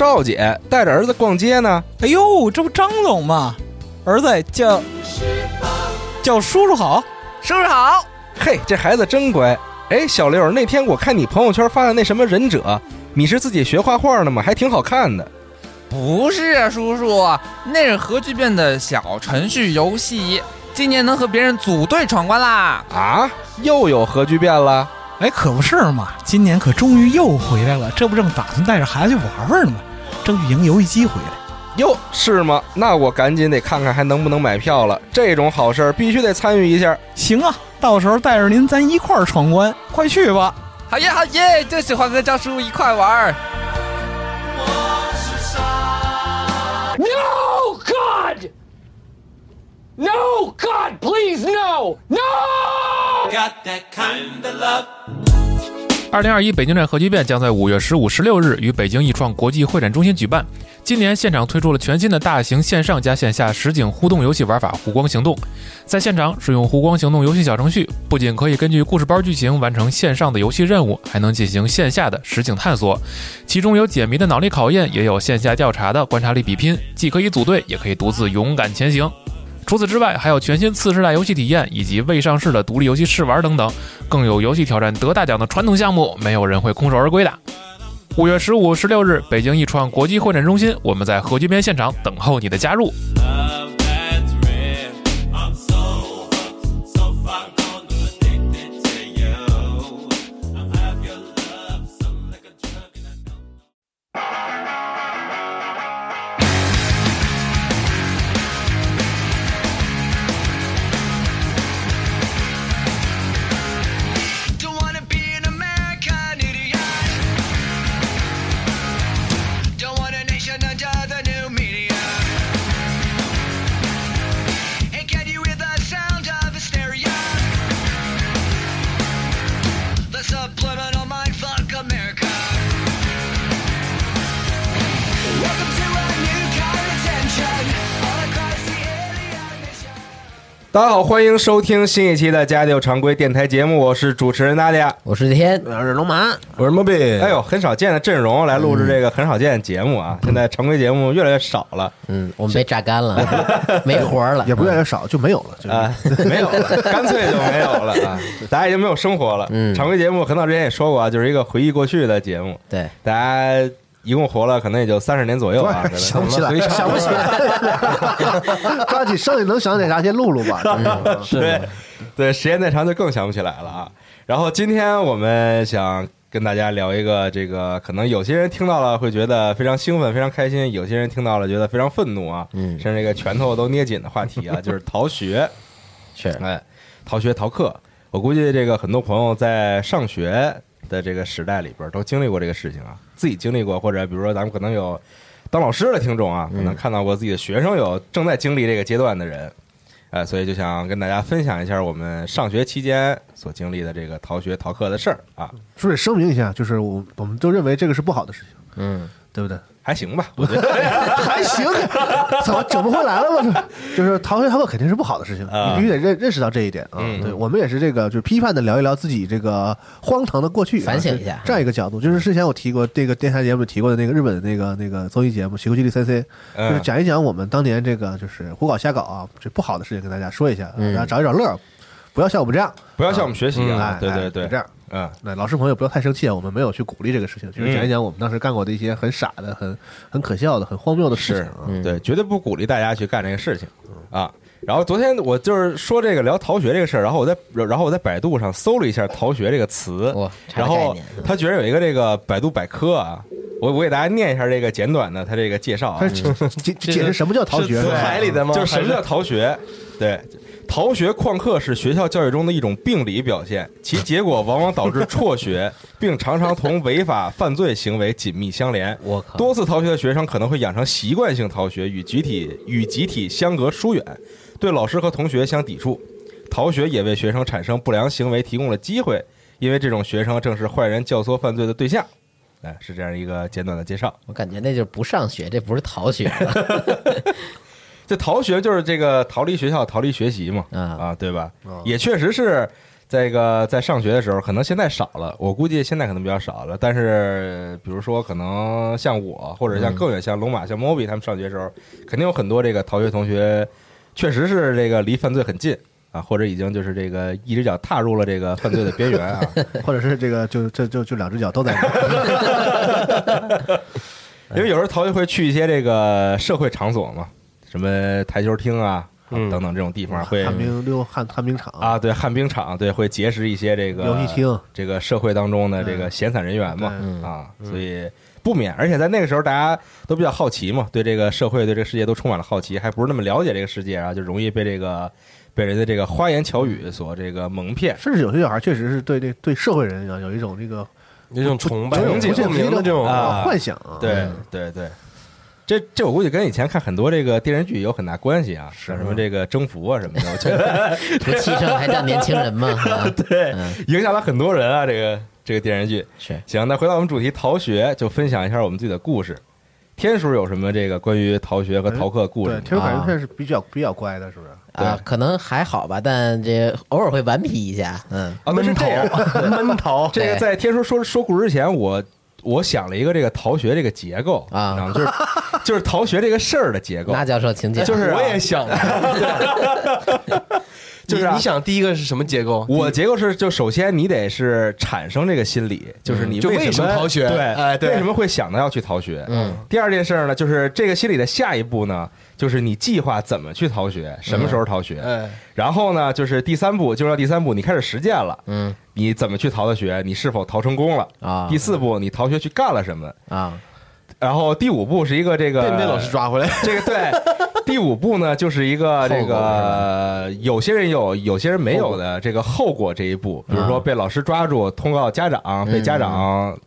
赵姐带着儿子逛街呢。哎呦，这不张总吗？儿子叫叫叔叔好，叔叔好。嘿，这孩子真乖。哎，小刘，那天我看你朋友圈发的那什么忍者，你是自己学画画的吗？还挺好看的。不是啊，叔叔，那是核聚变的小程序游戏，今年能和别人组队闯关啦！啊，又有核聚变了？哎，可不是嘛，今年可终于又回来了，这不正打算带着孩子去玩玩呢吗？争取赢游戏机回来。哟，是吗？那我赶紧得看看还能不能买票了。这种好事必须得参与一下。行啊，到时候带着您咱一块儿闯关，快去吧！好耶好耶，就喜欢跟赵叔一块玩。No God! No God, please no! No! Got that kind of love. 二零二一北京站核聚变将在五月十五、十六日于北京易创国际会展中心举办。今年现场推出了全新的大型线上加线下实景互动游戏玩法“湖光行动”。在现场使用“湖光行动”游戏小程序，不仅可以根据故事包剧情完成线上的游戏任务，还能进行线下的实景探索。其中有解谜的脑力考验，也有线下调查的观察力比拼，既可以组队，也可以独自勇敢前行。除此之外，还有全新次世代游戏体验，以及未上市的独立游戏试玩等等，更有游戏挑战得大奖的传统项目，没有人会空手而归的。五月十五、十六日，北京易创国际会展中心，我们在核聚变现场等候你的加入。大家好，欢迎收听新一期的家教常规电台节目，我是主持人大家，我是天，我是龙马，我是莫比。哎呦，很少见的阵容来录制这个很少见的节目啊！现在常规节目越来越少了，嗯，我们被榨干了，没活了，也不越来越少，就没有了，啊，没有了，干脆就没有了啊！大家已经没有生活了。嗯，常规节目很早之前也说过啊，就是一个回忆过去的节目。对，大家。一共活了可能也就三十年左右啊，想不起来，想不起来，抓紧剩下能想起啥先录录吧。对，对，时间再长就更想不起来了啊。然后今天我们想跟大家聊一个这个，可能有些人听到了会觉得非常兴奋、非常开心；有些人听到了觉得非常愤怒啊，甚至这个拳头都捏紧的话题啊，就是逃学。是，哎，逃学逃课。我估计这个很多朋友在上学。的这个时代里边都经历过这个事情啊，自己经历过，或者比如说咱们可能有当老师的听众啊，可能看到过自己的学生有正在经历这个阶段的人，呃，所以就想跟大家分享一下我们上学期间所经历的这个逃学逃课的事儿啊。顺便声明一下，就是我我们都认为这个是不好的事情，嗯，对不对？还行吧，我觉得 还行，怎么整不回来了吗？就是逃学逃课肯定是不好的事情，你必须得认认识到这一点啊。对我们也是这个，就是批判的聊一聊自己这个荒唐的过去，反省一下这样一个角度。就是之前我提过这个电台节目提过的那个日本的那个那个综艺节目《西游记》里三 C，就是讲一讲我们当年这个就是胡搞瞎搞啊，这不好的事情跟大家说一下，然后找一找乐，不要像我们这样，不要像我们学习啊，对对对，这样。嗯，那老师朋友不要太生气啊！我们没有去鼓励这个事情，就是讲一讲我们当时干过的一些很傻的、很很可笑的、很荒谬的事情。对，绝对不鼓励大家去干这个事情啊。然后昨天我就是说这个聊逃学这个事儿，然后我在然后我在百度上搜了一下“逃学”这个词，然后他居然有一个这个百度百科啊，我我给大家念一下这个简短的他这个介绍啊，解解释什么叫逃学？海里的吗？就是什么叫逃学？对。逃学旷课是学校教育中的一种病理表现，其结果往往导致辍学，并常常同违法犯罪行为紧密相连。我靠！多次逃学的学生可能会养成习惯性逃学，与集体与集体相隔疏远，对老师和同学相抵触。逃学也为学生产生不良行为提供了机会，因为这种学生正是坏人教唆犯罪的对象。哎，是这样一个简短的介绍。我感觉那就是不上学，这不是逃学。这逃学就是这个逃离学校、逃离学习嘛，啊，对吧？也确实是在一个在上学的时候，可能现在少了，我估计现在可能比较少了。但是比如说，可能像我，或者像更远，像龙马、像 Moby 他们上学的时候，肯定有很多这个逃学同学，确实是这个离犯罪很近啊，或者已经就是这个一只脚踏入了这个犯罪的边缘啊。或者是这个就就就就两只脚都在那。因为有时候逃学会去一些这个社会场所嘛，什么台球厅啊。嗯。等等这种地方会旱冰溜旱旱冰场。啊，对旱冰场，对会结识一些这个游戏厅，这个社会当中的这个闲散人员嘛，嗯。啊，所以不免，而且在那个时候大家都比较好奇嘛，对这个社会、对这个世界都充满了好奇，还不是那么了解这个世界啊，就容易被这个被人的这个花言巧语所这个蒙骗。甚至有些小孩确实是对这对社会人啊有一种这个有一种崇拜、不见不明的这种啊。幻想啊。对对对，这这我估计跟以前看很多这个电视剧有很大关系啊，像什么这个征服啊什么的，我觉得 不气盛还叫年轻人吗？啊对嗯影响了很多人啊，这个这个电视剧。是行，那回到我们主题逃学，就分享一下我们自己的故事。天叔有什么这个关于逃学和逃课的故事对，吗？听说感觉算是比较比较乖的，是不是？啊，可能还好吧，但这偶尔会顽皮一下，嗯，啊，那是这样。闷逃，这个在天叔说说故事之前，我我想了一个这个逃学这个结构啊。你知道吗就是 就是逃学这个事儿的结构。那教授请讲，就是啊我也想了，就是啊。你你想第一个是什么结构？我结构是，就首先你得是产生这个心理，就是你就为什什么逃学？对，哎对。为什么会想到要去逃学？嗯，第二件事呢，就是这个心理的下一步呢，就是你计划怎么去逃学，什么时候逃学，哎，然后呢，就是第三步，进入到第三步，你开始实践了，嗯。你怎么去逃的学，你是否逃成功了？啊。第四步，你逃学去干了什么？啊，然后第五步是一个这个被被老师抓回来，这个对，第五步呢，就是一个这个有些人有，有些人没有的这个后果这一步，比如说被老师抓住，通告家长，被家长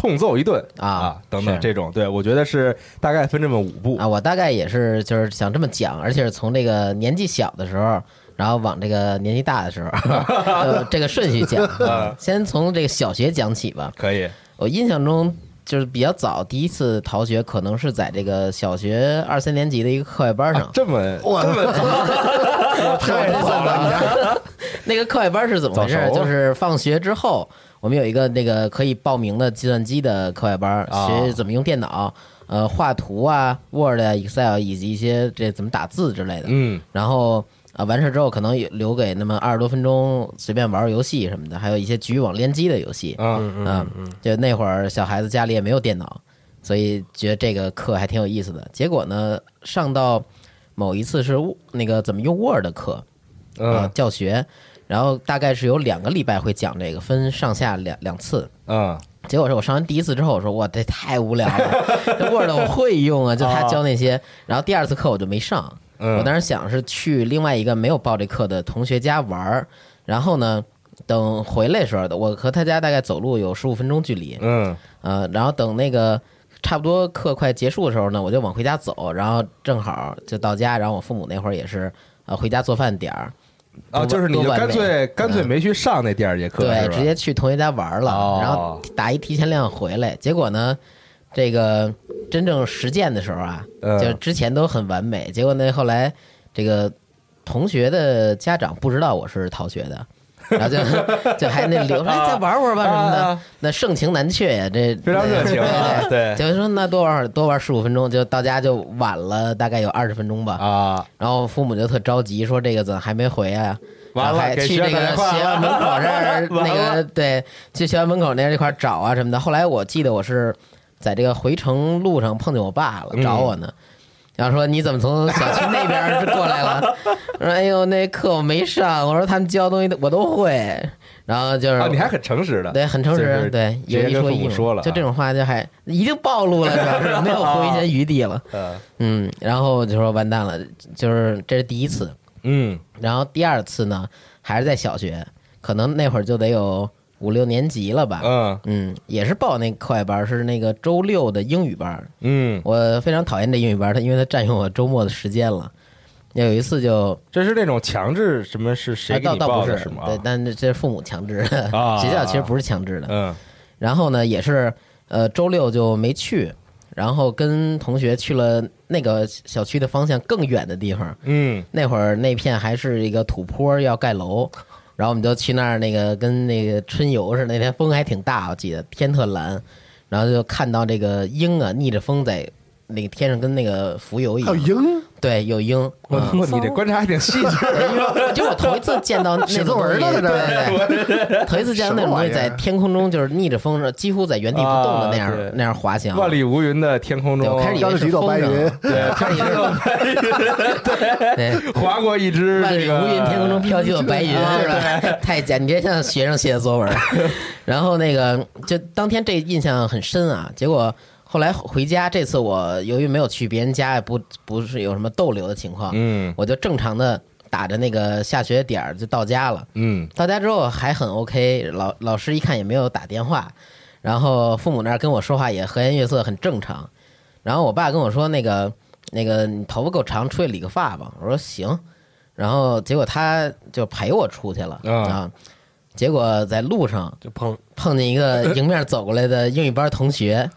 痛揍一顿啊啊，等等这种，对我觉得是大概分这么五步。啊，我大概也是就是想这么讲，而且是从这个年纪小的时候，然后往这个年纪大的时候，呃这个顺序讲。啊。先从这个小学讲起吧。可以，我印象中就是比较早，第一次逃学可能是在这个小学二三年级的一个课外班上。这么这么早，太早了，那个课外班是怎么回事？就是放学之后，我们有一个那个可以报名的计算机的课外班，啊学怎么用电脑，呃，画图啊，Word 啊、Excel 以及一些这怎么打字之类的。嗯然后啊，完事之后可能有留给那么二十多分钟随便玩玩游戏什么的，还有一些局域网联机的游戏。嗯嗯，就那会儿小孩子家里也没有电脑，所以觉得这个课还挺有意思的。结果呢，上到某一次是那个怎么用 Word 的课，呃，嗯教学，然后大概是有两个礼拜会讲这个，分上下两两次。嗯。结果是我上完第一次之后，我说哇，这太无聊了，这 Word 我会用啊，就他教那些。然后第二次课我就没上，嗯，我当时想是去另外一个没有报这课的同学家玩儿，然后呢，等回来的时候，我和他家大概走路有十五分钟距离，嗯。呃，然后等那个差不多课快结束的时候呢，我就往回家走，然后正好就到家，然后我父母那会儿也是呃回家做饭点儿，啊，就是你就干脆干脆没去上那第二节课，对直接去同学家玩了，哦然后打一提前量回来，结果呢，这个真正实践的时候啊，嗯就之前都很完美，结果呢后来这个同学的家长不知道我是逃学的。然后就 就还那留着哎再玩会儿吧什么的啊，那盛情难却呀，这非常热情啊，对就说那多玩会儿多玩十五分钟，就到家就晚了大概有二十分钟吧。啊，然后父母就特着急，说这个怎么还没回啊？完了然后还去 那个学校门口这儿那个对，去学校门口那块儿找啊什么的。后来我记得我是在这个回程路上碰见我爸了，找我呢。然后说你怎么从小区那边儿过来了？我 说哎呦那课我没上，我说他们教的东西我都会。然后就是啊，你还很诚实的，对，很诚实，对，有一说一说了啊。就这种话就还一定暴露了，主要是 没有回旋余地了。呃嗯，然后就说完蛋了，就是这是第一次，嗯。然后第二次呢还是在小学，可能那会儿就得有五六年级了吧。嗯嗯，也是报那课外班，是那个周六的英语班。嗯，我非常讨厌这英语班，它因为它占用我周末的时间了。有一次就这是那种强制什么是谁啊给你倒倒不是报的是吗？对，但这这是父母强制的，啊 学校其实不是强制的。嗯然后呢，也是呃周六就没去，然后跟同学去了那个小区的方向更远的地方。嗯那会儿那片还是一个土坡，要盖楼。然后我们就去那儿，那个跟那个春游似的。那天风还挺大，我记得天特蓝，然后就看到这个鹰啊逆着风在那个天上跟那个浮游一还有样。鹰，对，有鹰。我嗯你这观察还挺细致。就我头一次见到那写种东西，作文呢在这儿对对对，头一次见到那种东西在天空中就是逆着风，几乎在原地不动的那样、啊那样滑翔。万里无云的天空中对我，开始以为是风筝云对，我开始以为是 对。划过一只万里这个无云，天空中飘起朵白云，是吧？太假，你这像学生写的作文。然后那个，就当天这印象很深啊。结果后来回家，这次我由于没有去别人家，也不不是有什么逗留的情况，嗯我就正常的打着那个下学点儿就到家了。嗯到家之后还很 OK，老老师一看也没有打电话，然后父母那儿跟我说话也和颜悦色，很正常。然后我爸跟我说那个那个你头发够长，出去理个发吧。我说行，然后结果他就陪我出去了啊啊。结果在路上就碰碰见一个迎面走过来的英语班同学，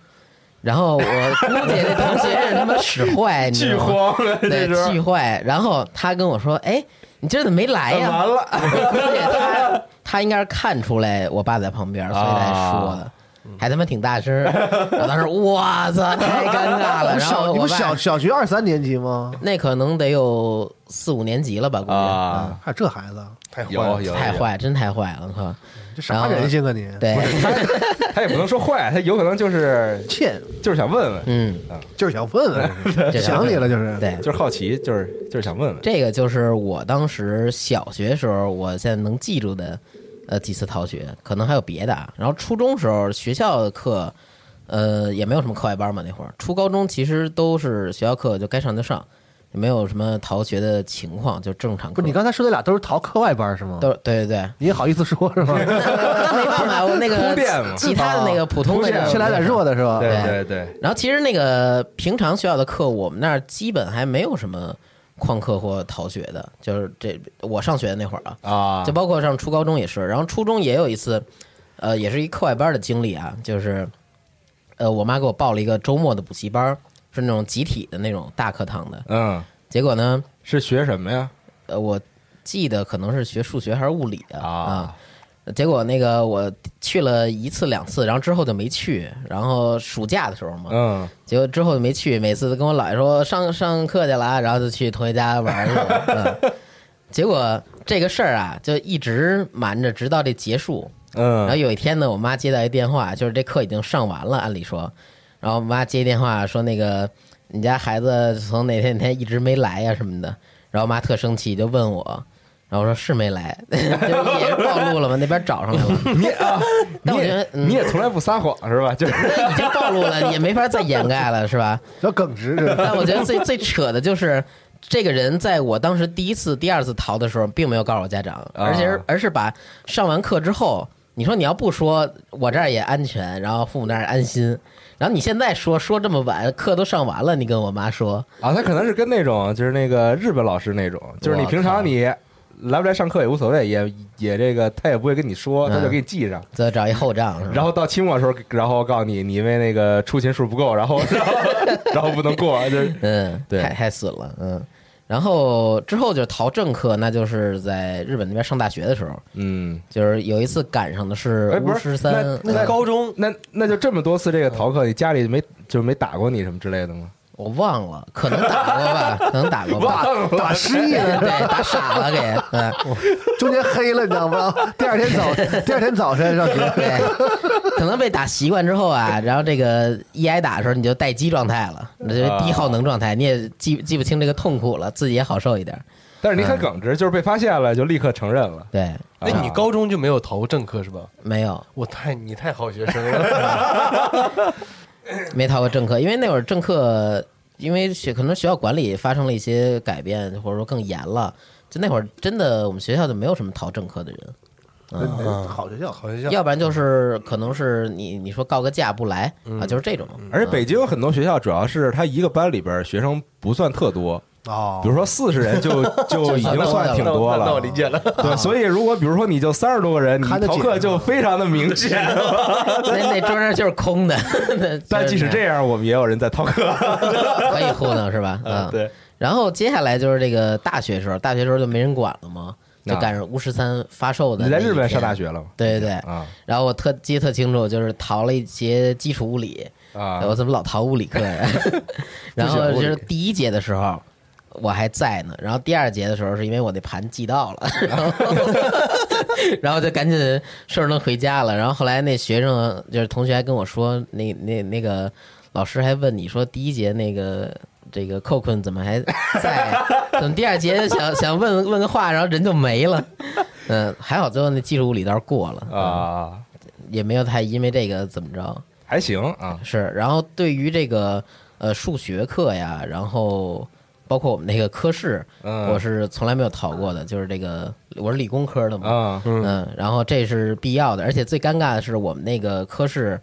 然后我估计那同学是他妈使坏，你知道吗？慌了，这对，时候巨坏。然后他跟我说：“哎，你今儿怎么没来呀？”完了，我估计他他应该是看出来我爸在旁边，所以才说啊的，还他妈挺大声。我当时哇操，太尴尬了。然后小你不我小小学二三年级吗？那可能得有四五年级了吧，估计啊，还有这孩子，太坏了，太坏，真太坏了，我靠！这啥人性啊你？对，他也不能说坏，他有可能就是 欠就是想问问，嗯，就是想问问，想你了就是。对，就是好奇，就是就是想问问。这个就是我当时小学时候，我现在能记住的，呃，几次逃学，可能还有别的啊。然后初中时候学校的课，呃，也没有什么课外班嘛，那会儿初高中其实都是学校课就该上就上，也没有什么逃学的情况，就正常课。不是你刚才说的俩都是逃课外班是吗？都对对对，你也好意思说是吗？没办法，我那个其他的那个普通的铺垫这种先来点弱的是吧？对对对对，然后其实那个平常学校的课，我们那儿基本还没有什么旷课或逃学的，就是这我上学的那会儿啊，啊就，包括上初高中也是，然后初中也有一次，呃，也是一课外班的经历啊，就是，呃，我妈给我报了一个周末的补习班，是那种集体的那种大课堂的，嗯，结果呢，是学什么呀？呃，我记得可能是学数学还是物理的啊结果那个我去了一次两次，然后之后就没去，然后暑假的时候嘛，嗯，结果之后就没去，每次都跟我姥爷说上上课去了啊，然后就去同学家玩儿去了。嗯、结果这个事儿啊，就一直瞒着，直到这结束。然后嗯，有一天呢，我妈接到一电话，就是这课已经上完了，按理说，然后我妈接电话说那个你家孩子从哪天哪天一直没来呀、什么的，然后我妈特生气，就问我，然后我说是没来，就也是暴露了嘛，那边找上来了，你啊，我觉得也嗯你也从来不撒谎是吧？就是已经暴露了，也没法再掩盖了，是吧？比较耿直这但我觉得最最扯的就是，这个人在我当时第一次、第二次逃的时候，并没有告诉我家长，而且而是把上完课之后，你说你要不说，我这儿也安全，然后父母那儿也安心，然后你现在说说这么晚，课都上完了，你跟我妈说，啊，他可能是跟那种就是那个日本老师那种，就是你平常你来不来上课也无所谓，也也这个他也不会跟你说，他就嗯给你记上。再找一后账，然后到期末的时候，然后告诉你，你因为那个出勤数不够，然后然 后然后不能过，就是嗯，对太太损了，嗯。然后之后就是逃政课，那就是在日本那边上大学的时候，嗯，就是有一次赶上的是哎不是巫师三，那那高中那那就这么多次这个逃课，你家里没就是没打过你什么之类的吗？我忘了，可能打过吧，可能打过吧，打失忆了，对，打傻了给，嗯，中间黑了，你知道吗？第二天早 第二天早晨上学，对，可能被打习惯之后啊，然后这个一挨打的时候你就待机状态了，那就是低耗能状态，你也记记不清这个痛苦了，自己也好受一点，但是你很耿直，就是被发现了就立刻承认了。对，那，你高中就没有逃过正课是吧？没有。我太你太好学生了，没逃过政课，因为那会儿政课，因为学可能学校管理发生了一些改变，或者说更严了，就那会儿真的我们学校就没有什么逃政课的人。嗯。好学校，好学校。要不然就是可能是你你说告个假不来啊，就是这种。而且北京很多学校主要是他一个班里边学生不算特多，哦，比如说四十人就 就已经算挺多了。那我理解了。对，所以如果比如说你就三十多个人，你逃课就非常的明显。那那桌上就是空的，但即使这样，我们也有人在逃课。可以糊弄是吧？嗯，。对，然后接下来就是这个大学时候，大学时候就没人管了嘛，就赶上巫十三发售的。你在日本上大？学了吗？对对对。啊然后我特记得特清楚，就是逃了一节基础物理，啊我怎么老逃物理课呀？然后就是第一节的时候我还在呢，然后第二节的时候是因为我那盘寄到了，然 后然后就赶紧顺着灯回家了。然后后来那学生就是同学还跟我说，那那那个老师还问你说第一节那个。这个寇坤怎么还在？怎么第二节想想问问个话，然后人就没了？嗯，还好最后那技术物理倒是过了，啊，也没有太因为这个怎么着。还行啊，是，然后对于这个呃数学课呀，然后包括我们那个科室，嗯。我是从来没有逃过的，就是这个我是理工科的嘛，啊。嗯，然后这是必要的，而且最尴尬的是我们那个科室，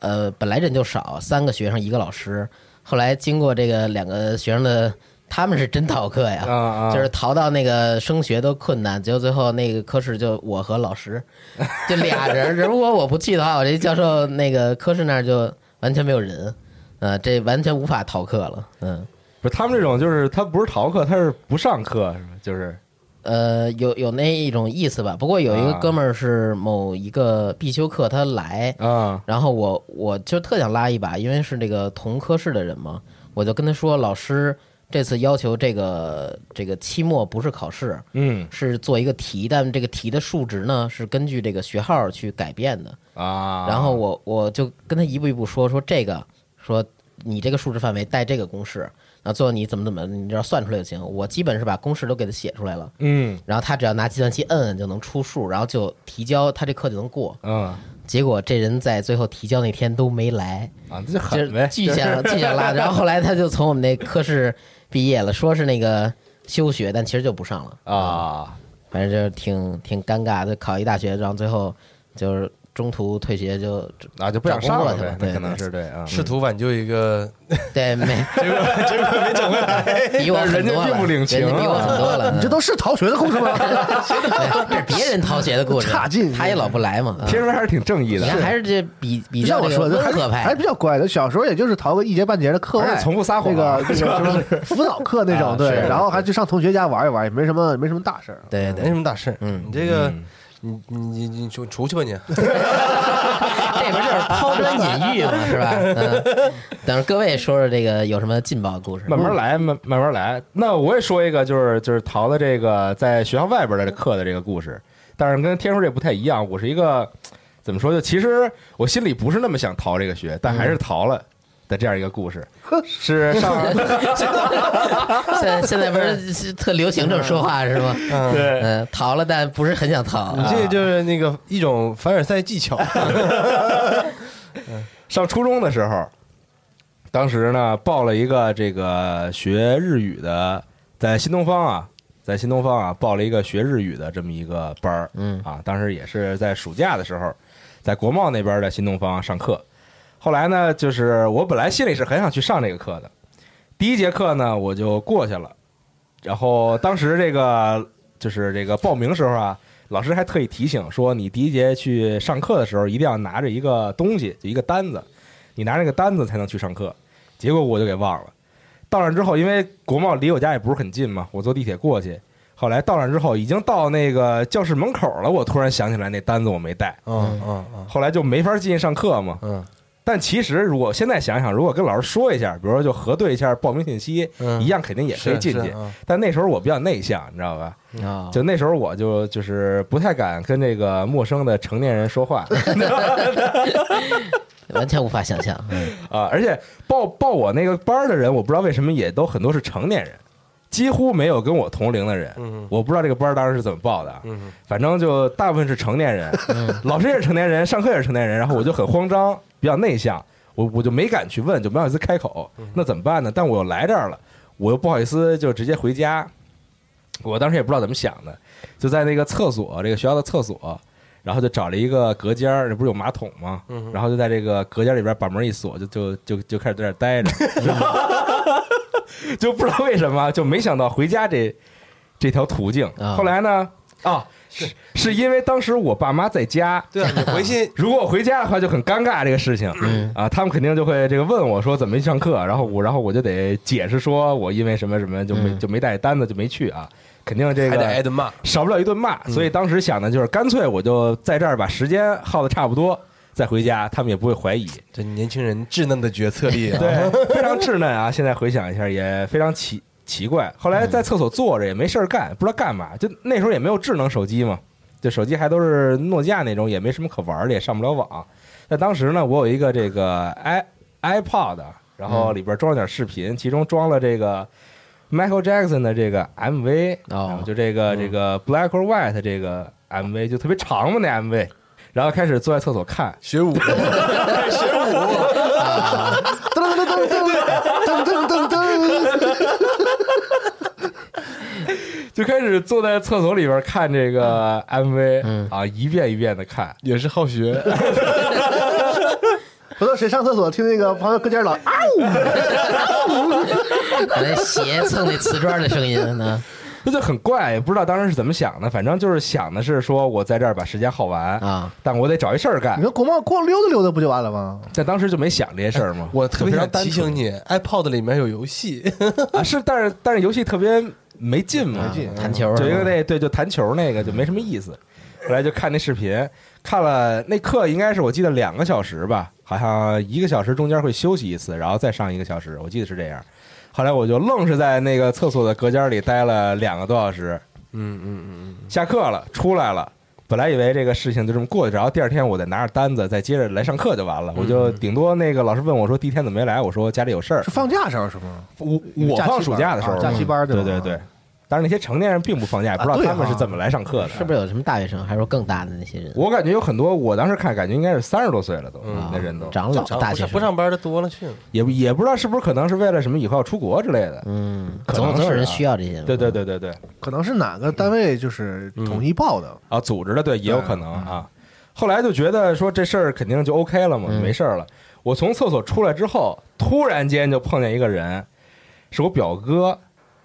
呃，本来人就少，三个学生一个老师，后来经过这个两个学生的，他们是真逃课呀，啊啊，就是逃到那个升学都困难，结果最后那个科室就我和老师，就俩人。如果我不去的话，我这教授那个科室那儿就完全没有人，呃，这完全无法逃课了。嗯，不是他们这种，就是他不是逃课，他是不上课，是吧？就是呃，有有那一种意思吧。不过有一个啊哥们儿是某一个必修课他来，啊然后我我就特想拉一把，因为是这个同科室的人嘛，我就跟他说，老师这次要求这个这个期末不是考试，嗯是做一个题，但这个题的数值呢是根据这个学号去改变的。啊，然后我我就跟他一步一步说说这个，说你这个数值范围带这个公式，然后最后你怎么怎么，你只要算出来就行。我基本是把公式都给他写出来了，嗯然后他只要拿计算器摁摁就能出数，然后就提交，他这课就能过。嗯结果这人在最后提交那天都没来，啊，这就就是狠呗，巨想 巨想拉。然后后来他就从我们那科室毕业了，说是那个休学，但其实就不上了。啊，反正就是挺挺尴尬的，考一大学，然后最后就是中途退学就啊就不想上了找工作了，对呗那可能是对啊，试图挽救一个，对没结 果结果没整回来。比我很人家多了，并不领情人家比我很多了。你这都是逃学的故事吗？这是别人逃学的故事，差劲。他也老不来嘛。听说还是挺正义的。你，看还是这比比较我说的，还温和是还是比，较乖的。小时候也就是逃个一节半节的课外，从不撒谎那个那个什么辅导课那啊种，对，然后还去上同学家玩一玩，也没什么没什么大事儿。对对，没什么大事，嗯。你这个，嗯你你你你出出去吧你，这不就是抛砖引玉嘛，是吧？嗯，等各位说说这个有什么劲爆的故事？慢慢来，慢慢慢来。那我也说一个，就是就是逃的这个在学校外边的这课的这个故事，但是跟天叔这不太一样。我是一个怎么说？就其实我心里不是那么想逃这个学，但还是逃了的这样一个故事。是 上 现在现在不是特流行这么说话是吗？对嗯，逃了，但不是很想逃。你这就是那个一种凡尔赛技巧。上初中的时候，当时呢报了一个这个学日语的，在新东方啊，在新东方啊报了一个学日语的这么一个班儿，嗯啊，当时也是在暑假的时候，在国贸那边的新东方上课。后来呢，就是我本来心里是很想去上这个课的，第一节课呢我就过去了，然后当时这个就是这个报名时候啊，老师还特意提醒说，你第一节去上课的时候一定要拿着一个东西，就一个单子，你拿这个单子才能去上课。结果我就给忘了。到那之后，因为国贸离我家也不是很近嘛，我坐地铁过去。后来到那之后，已经到那个教室门口了，我突然想起来那单子我没带，嗯嗯嗯后来就没法进去上课嘛。嗯但其实如果现在想想，如果跟老师说一下，比如说就核对一下报名信息，嗯，一样肯定也可以进去。是是嗯。但那时候我比较内向，你知道吧？啊，就那时候我就就是不太敢跟这个陌生的成年人说话。完全无法想象。嗯。啊，而且报报我那个班儿的人，我不知道为什么也都很多是成年人，几乎没有跟我同龄的人。嗯。我不知道这个班儿当时是怎么报的。反正就大部分是成年人，老师也是成年人，上课也是成年人，然后我就很慌张，比较内向，我我就没敢去问，就没好意思开口，那怎么办呢？但我又来这儿了，我又不好意思就直接回家，我当时也不知道怎么想的，就在那个厕所，这个学校的厕所。然后就找了一个隔间儿，这不是有马桶吗？然后就在这个隔间里边把门一锁，就就就就开始在这儿待着，就不知道为什么，就没想到回家这这条途径。啊后来呢，啊，是因为当时我爸妈在家，对啊，你回去 如果我回家的话就很尴尬这个事情，嗯。啊，他们肯定就会这个问我说怎么没上课，然后我然后我就得解释说我因为什么什么就没嗯。就没带单子就没去啊，肯定这还得挨个顿骂。少不了一顿骂，所以当时想的就是干脆我就在这儿把时间耗的差不多，再回家，他们也不会怀疑，这年轻人稚嫩的决策力啊！对，非常稚嫩啊！现在回想一下也非常奇奇怪。后来在厕所坐着也没事儿干，不知道干嘛，就那时候也没有智能手机嘛，就手机还都是诺基亚那种，也没什么可玩的，也上不了网。在当时呢，我有一个这个 i iPod，然后里边装了点视频，其中装了这个 Michael Jackson 的这个 MV，哦。然后就这个这个 Black or White 这个 MV 就特别长嘛那 MV，然后开始坐在厕所看，学舞，就开始坐在厕所里边看这个 MV，、嗯啊，一遍一遍的看。也是好学。回头谁上厕所听那个旁边搁间老啊把那鞋蹭那瓷砖的声音呢？那就很怪，也不知道当时是怎么想的，反正就是想的是说我在这儿把时间耗完，啊，但我得找一事儿干你。说国贸逛溜达溜达不就完了吗？但当时就没想这些事儿嘛，我特别想提醒你，iPod 里面有游戏，啊，是，但是但是游戏特别没劲嘛，没劲弹球就一个？那对就弹球那个就没什么意思。后来就看那视频，看了那课应该是我记得两个小时吧，好像一个小时中间会休息一次，然后再上一个小时，我记得是这样。后来我就愣是在那个厕所的隔间里待了两个多小时，嗯嗯嗯嗯下课了出来了。本来以为这个事情就这么过去，然后第二天我再拿着单子再接着来上课就完了。我就顶多那个老师问我说第一天怎么没来，我说家里有事儿是。放假时候是吗？我我放暑假的时候，假期班对对对。但是那些成年人并不放假，也不知道他们是啊怎么来上课的。是不是有什么大学生，还是说更大的那些人？我感觉有很多，我当时看感觉应该是三十多岁了都，嗯那人都长老大学不上班的多了去了。也也不知道是不是可能是为了什么以后要出国之类的。嗯，可能总总有人是啊需要这些。对对对对对，可能是哪个单位就是统一报的，啊，组织的对也有可能啊。后来就觉得说这事儿肯定就 OK 了嘛，嗯没事儿了。我从厕所出来之后，突然间就碰见一个人，是我表哥，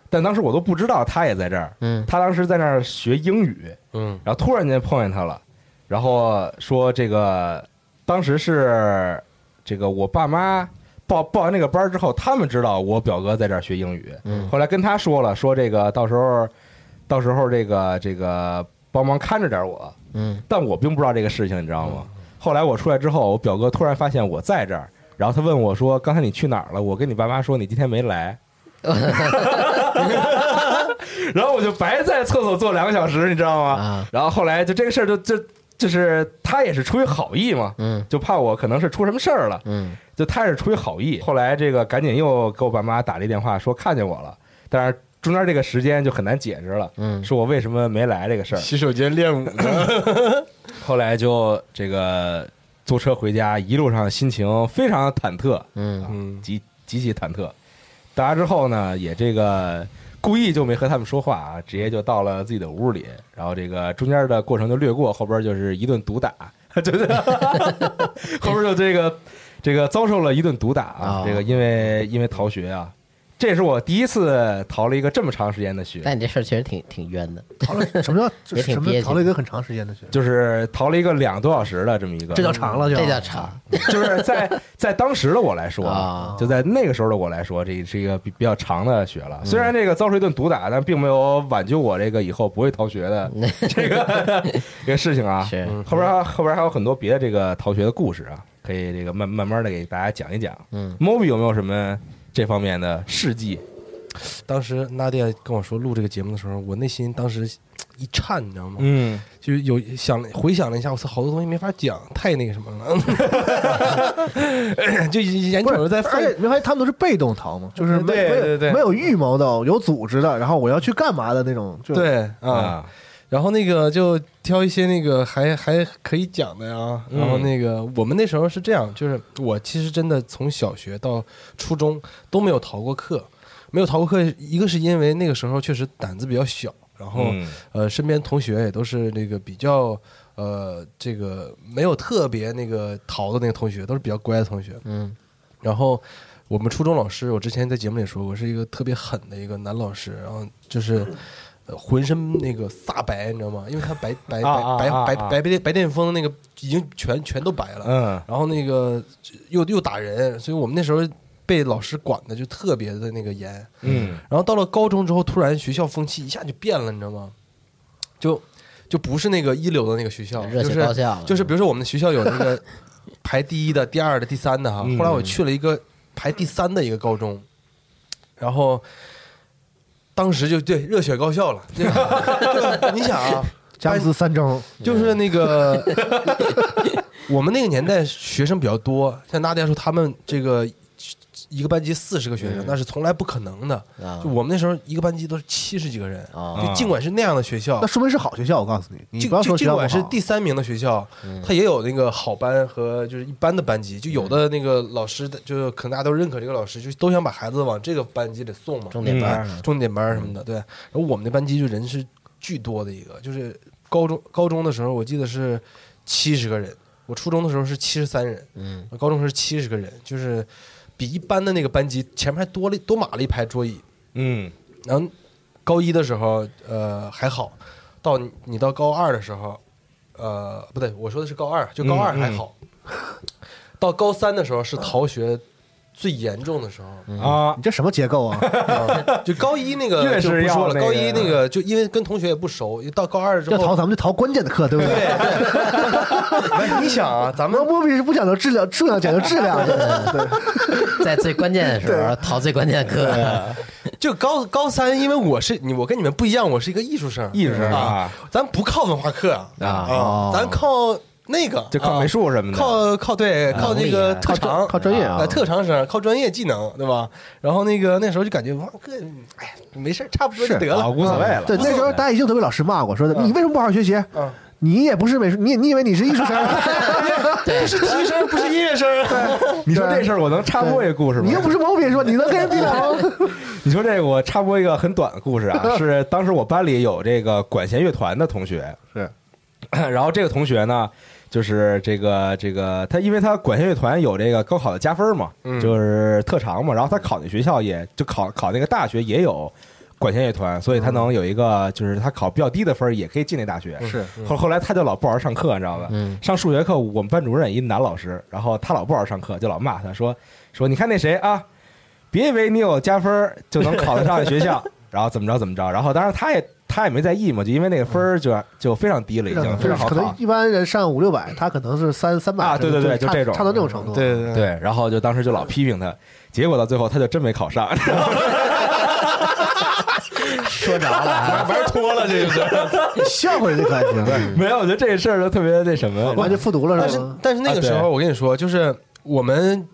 但当时我都不知道他也在这儿。嗯他当时在那儿学英语，嗯然后突然间碰见他了，然后说这个当时是这个我爸妈报报完那个班儿之后，他们知道我表哥在这儿学英语，嗯后来跟他说了，说这个到时候到时候这个这个帮忙看着点我，嗯但我并不知道这个事情，你知道吗？后来我出来之后，我表哥突然发现我在这儿，然后他问我说：“刚才你去哪儿了？”我跟你爸妈说你今天没来。然后我就白在厕所坐两个小时，你知道吗？啊然后后来就这个事儿就就就是他也是出于好意嘛，嗯就怕我可能是出什么事儿了，嗯就他也是出于好意。后来这个赶紧又给我爸妈打了一电话，说看见我了，但是中间这个时间就很难解释了，嗯说我为什么没来这个事儿。洗手间练舞呢，后来就这个坐车回家，一路上心情非常忐忑，嗯嗯极极其忐忑。到家之后呢，也这个故意就没和他们说话啊，直接就到了自己的屋里，然后这个中间的过程就略过，后边就是一顿毒打，就是 后边就这个这个遭受了一顿毒打啊啊，这个因为因为逃学啊，这也是我第一次逃了一个这么长时间的学。但你这事儿确实挺挺冤的。逃了什么叫也挺什么憋屈逃了一个很长时间的学？就是逃了一个两个多小时的这么一个，这叫长了就这叫长就是在在当时的我来说啊就在那个时候的我来说，这是一个比比较长的学嗯了。虽然这个遭受一顿毒打，但并没有挽救我这个以后不会逃学的这个 这个事情啊。是后边还后边还有很多别的这个逃学的故事啊，可以这个慢慢慢的给大家讲一讲。嗯，Moby 有没有什么这方面的事迹？当时娜迪亚跟我说录这个节目的时候，我内心当时一颤，你知道吗？嗯，就是有想回想了一下，我操，好多东西没法讲，太那个什么了，就眼瞅着在废而且没发现他们都是被动逃吗？就是没没有对对对没有预谋的，有组织的，然后我要去干嘛的那种。就对啊。啊，然后那个就挑一些那个还还可以讲的呀。嗯然后那个我们那时候是这样，就是我其实真的从小学到初中都没有逃过课，没有逃过课，一个是因为那个时候确实胆子比较小，然后、嗯呃身边同学也都是那个比较呃这个没有特别那个逃的那个同学，都是比较乖的同学。嗯然后我们初中老师，我之前在节目里说过，是一个特别狠的一个男老师，然后就是呃浑身那个煞白，你知道吗？因为他白白白白白白白癜风那个已经全全都白了，嗯然后那个又又打人，所以我们那时候被老师管的就特别的那个严。嗯然后到了高中之后，突然学校风气一下就变了，你知道吗？就就不是那个一流的那个学校，就是就是比如说我们学校有那个 排第一的、第二的、第三的哈。嗯后来我去了一个排第三的一个高中，然后当时就对热血高校了。你想啊，加资三中，就是那个 我们那个年代学生比较多，像大家说他们这个一个班级四十个学生，那是从来不可能的。啊。就我们那时候一个班级都是七十几个人，啊。就尽管是那样的学校那，说明是好学校。我告诉你，你就不要说就尽学校不好管是第三名的学校，它也有那个好班和就是一般的班级，就有的那个老师的，就可能大家都认可这个老师，就都想把孩子往这个班级里送嘛，重点班嗯重点班什么的，对。然后我们那班级就人是巨多的一个，就是高中高中的时候，我记得是七十个人，我初中的时候是七十三人，嗯，高中是七十个人，就是比一般的那个班级前面还多了多码了一排桌椅。嗯。然后高一的时候，呃还好，到你你到高二的时候，呃不对，我说的是高二，就高二嗯。还好，到高三的时候是逃学最严重的时候。啊。你这什么结构啊？啊 就高一那个越就是不说了，要高一那个就因为跟同学也不熟，到高二之后，要逃咱们就逃关键的课，对不对？对，你想啊，咱们我们比是不讲究质量，数量讲究质量。对，在最关键的时候逃最关键的课，就高高三，因为我是你，我跟你们不一样，我是一个艺术生，艺术生啊啊，咱不靠文化课啊。啊咱靠那个就靠美术什么的靠靠对靠那个特长靠专业啊呃特长生靠专业技能对吧？然后那个那时候就感觉文化课，哎，没事差不多就得啊了，无所谓了。对，那时候大家已经都被老师骂过，说的你为什么不好好学习？嗯你也不是美术，你你以为你是艺术生？不是体育生，不是音乐生，你说这事儿，我能插播一个故事吗？你又不是毛笔说，你能跟人比了吗？你说这个，我插播一个很短的故事啊，是当时我班里有这个管弦乐团的同学，是，然后这个同学呢，就是这个这个他，因为他管弦乐团有这个高考的加分嘛，嗯。就是特长嘛，然后他考那学校也就考考那个大学也有管弦乐团，所以他能有一个就是他考比较低的分儿也可以进那大学。是。后后来他就老不好好上课，你知道吧？嗯。上数学课，我们班主任一男老师，然后他老不好好上课，就老骂他说说你看那谁啊，别以为你有加分儿就能考得上学校，然后怎么着怎么着，然后当然他也他也没在意嘛，就因为那个分儿就就非常低了，已经非常好考。可能一般人上五六百，他可能是三三百啊对对对就这种差到这种程度。对对对，然后就当时就老批评他，结果到最后他就真没考上，说着了啊，玩脱了这个是。笑话人家可还行，没有，我觉得这个事儿就特别那什么，完全复读了但是？但是那个时啊候，我跟你说，就是我们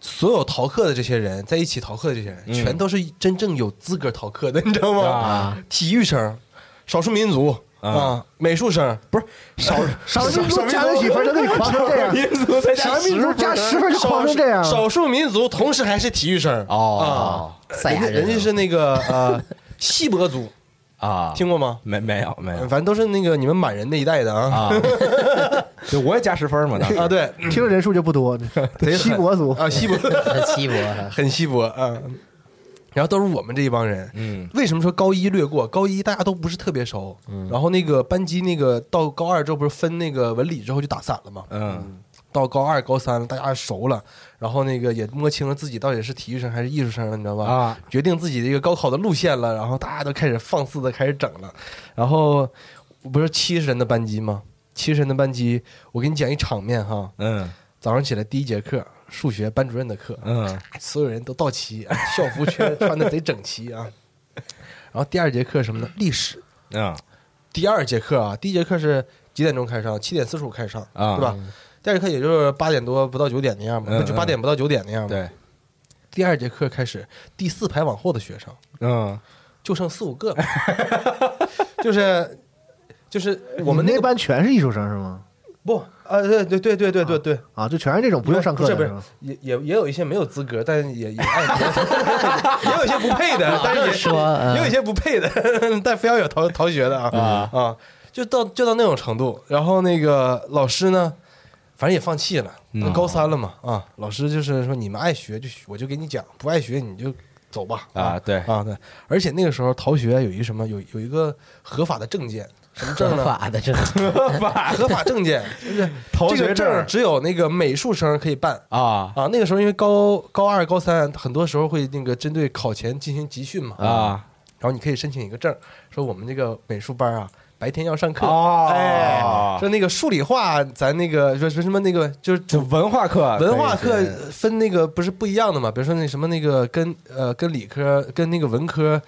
所有逃课的这些人，在一起逃课的这些人，嗯。全都是真正有资格逃课的，你知道吗？啊。体育生、少数民族啊。啊、美术生，不是少少数民族加了几分就给你狂成这样，民族才少数民族加十分就狂成这样。少数民族同时还是体育生哦。啊，人家人家是那个呃锡伯族，啊，听过吗？没没有没有。反正都是那个你们满人那一代的啊。啊，对，我也加十分嘛，当时。啊，对，听着人数就不多，贼狠。西国族啊，锡伯 很稀薄，很 稀薄啊。然后都是我们这一帮人，嗯。为什么说高一略过？高一大家都不是特别熟，然后那个班级那个到高二之后不是分那个文理之后就打散了嘛？嗯到高二、高三大家熟了，然后那个也摸清了自己到底是体育生还是艺术生了，你知道吧？啊，决定自己的一个高考的路线了，然后大家都开始放肆的开始整了。然后不是七十人的班级吗？七十人的班级，我给你讲一场面哈。嗯早上起来第一节课，数学班主任的课，嗯所有人都到齐，校服穿穿的贼整齐啊。然后第二节课什么呢？历史。啊第二节课啊，第一节课是几点钟开始上？七点四十五开始上，啊对吧？第二节课也就是八点多不到九点那样嘛，嗯就八点不到九点那样嘛。对，第二节课开始，第四排往后的学生嗯就剩四五个了，就是就是我们你那那个班全是艺术生是吗？不啊，对对对对对对对，啊，就全是这种不用上课的不是不是吗？也也也有一些没有资格，但也也爱也有一些不配的，但是也说嗯也有一些不配的，但非要有逃逃学的啊啊，就到就到那种程度。然后那个老师呢，反正也放弃了，都高三了嘛啊，老师就是说你们爱学就学我就给你讲，不爱学你就走吧啊，对，啊对，而且那个时候逃学有一个什么有有一个合法的证件，什么证呢？合？法的证 合法证件，就是逃学这个证证只有那个美术生可以办。啊。啊，那个时候因为高高二、高三，很多时候会那个针对考前进行集训嘛，啊。然后你可以申请一个证，说我们这个美术班啊，白天要上课，哦。哎，说那个数理化，咱那个说说什么那个就是就文化课，文化课分那个不是不一样的嘛？比如说那什么那个跟呃跟理科跟那个文科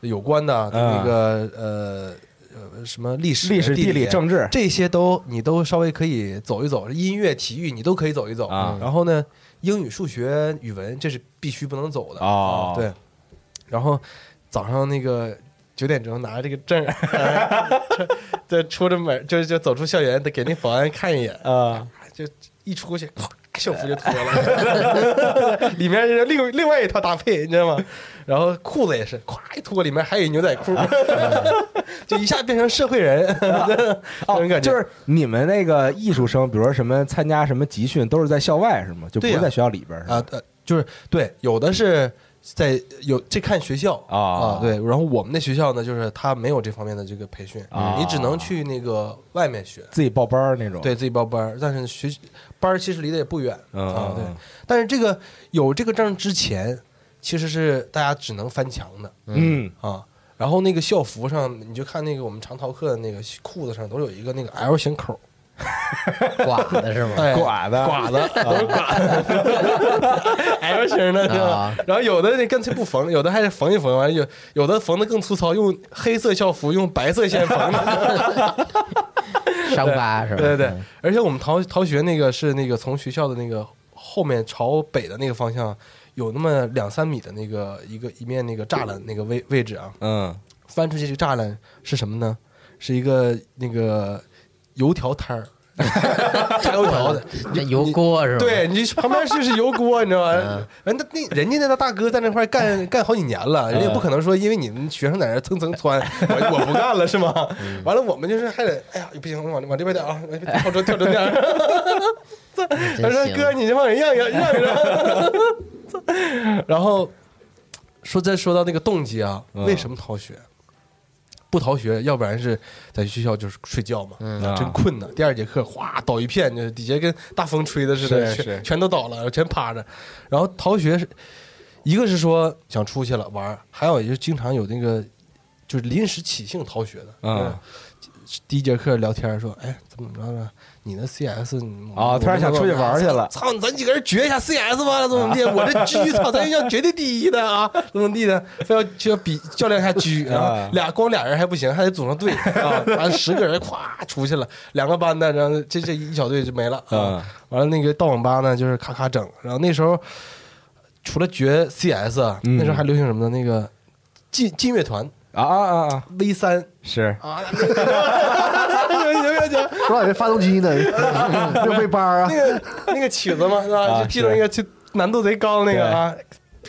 有关的，跟那个呃呃什么历史、历史、地理理、政治。这些都你都稍微可以走一走，音乐、体育你都可以走一走。啊。然后呢，英语、数学、语文这是必须不能走的。哦。啊对，然后早上那个。九点钟拿着这个证儿，对，出着门就就走出校园，得给那保安看一眼，啊就一出去，咵，校服就脱了，里面是另另外一套搭配，你知道吗？然后裤子也是，咵一脱，里面还有牛仔裤，就一下变成社会人，这种感觉。就是你们那个艺术生，比如说什么参加什么集训，都是在校外是吗？就不是在学校里边啊，呃，就是对，有的是在有这看学校啊啊，对。然后我们的学校呢，就是他没有这方面的这个培训，啊你只能去那个外面学。自己报班儿那种。对自己报班儿，但是学班儿其实离得也不远嗯啊。对嗯，但是这个有这个证之前，其实是大家只能翻墙的嗯啊。然后那个校服上，你就看那个我们常逃课的那个裤子上都有一个那个 L 型口，寡的是吗？哎，寡的 寡的都是寡的型的，对吧啊？然后有的那干脆不缝，有的还是缝一缝，完了有有的缝的更粗糙，用黑色校服用白色线缝的。伤疤是吧？对对对，而且我们逃逃学那个是那个从学校的那个后面朝北的那个方向，有那么两三米的那个一个一面那个栅栏那个位位置啊，嗯翻出去这个栅栏是什么呢？是一个那个油条摊儿，炸油条的。这油锅是吧？对你旁边就是油锅，你知道嗯吗？人那那人家那大哥在那块干 干好几年了，人家也不可能说因为你们学生在那蹭蹭窜，我我不干了是吗？嗯 完了我们就是还得哎呀不行，往往这边点啊，往这边跳着跳着点儿。他说哥，你先往人让让让一让。然后说再说到那个动机啊，嗯为什么逃学？不逃学，要不然是在学校就是睡觉嘛，嗯啊真困呢。第二节课哗倒一片，就底下跟大风吹的似的，全是是全都倒了，全趴着。然后逃学是一个是说想出去了玩，还有就是经常有那个就是临时起兴逃学的，嗯第一节课聊天说，哎，怎么怎么着呢？你那 CS 啊突然想出去玩去了操，咱几个人决一下 CS 吧，怎么怎么地？我这狙，操，咱学校绝对第一的啊，怎么地的？非要就要比较量一下狙啊啊，俩光俩人还不行，还得组成队 啊，完了十个人咵出去了，两个班的，然后这这一小队就没了嗯啊。完了那个到网吧呢，就是咔咔整，然后那时候除了决 CS，那时候还流行什么呢？那个劲劲乐团啊啊啊。啊 V 三。是。啊，那个行行行。说到这发动机呢，又被班儿啊。那，个那个曲子嘛，是吧？啊就记得那个就难度贼高那个啊，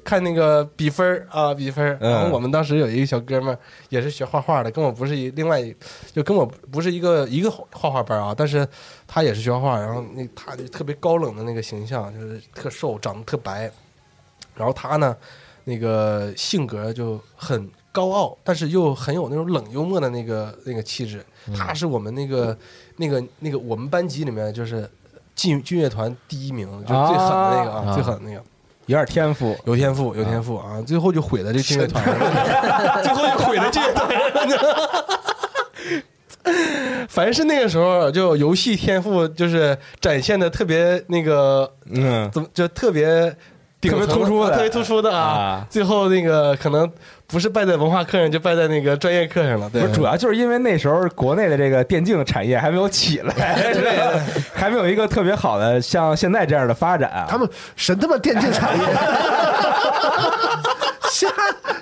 看那个比分儿啊，比分然后我们当时有一个小哥们儿也是学画画的，跟我不是一另外一，就跟我不是一个一个画画班啊，但是他也是学画画，然后那他就特别高冷的那个形象，就是特瘦，长得特白。然后他呢，那个性格就很高傲，但是又很有那种冷幽默的那个那个气质。他是我们那个那个那个我们班级里面就是劲劲乐团第一名，就是最狠的那个啊，啊。最狠的那个，有点天赋。有天赋，有天赋啊！最后就毁了这劲乐团。了，最后就毁了劲乐团。了。凡是那个时候，就游戏天赋就是展现的特别那个嗯。怎么就特别特别突出的特别突出的啊啊！最后那个可能不是败在文化课上，就败在那个专业课上了。对不，主要就是因为那时候国内的这个电竞产业还没有起来，对，还没有一个特别好的像现在这样的发展啊。他们神他妈电竞产业，瞎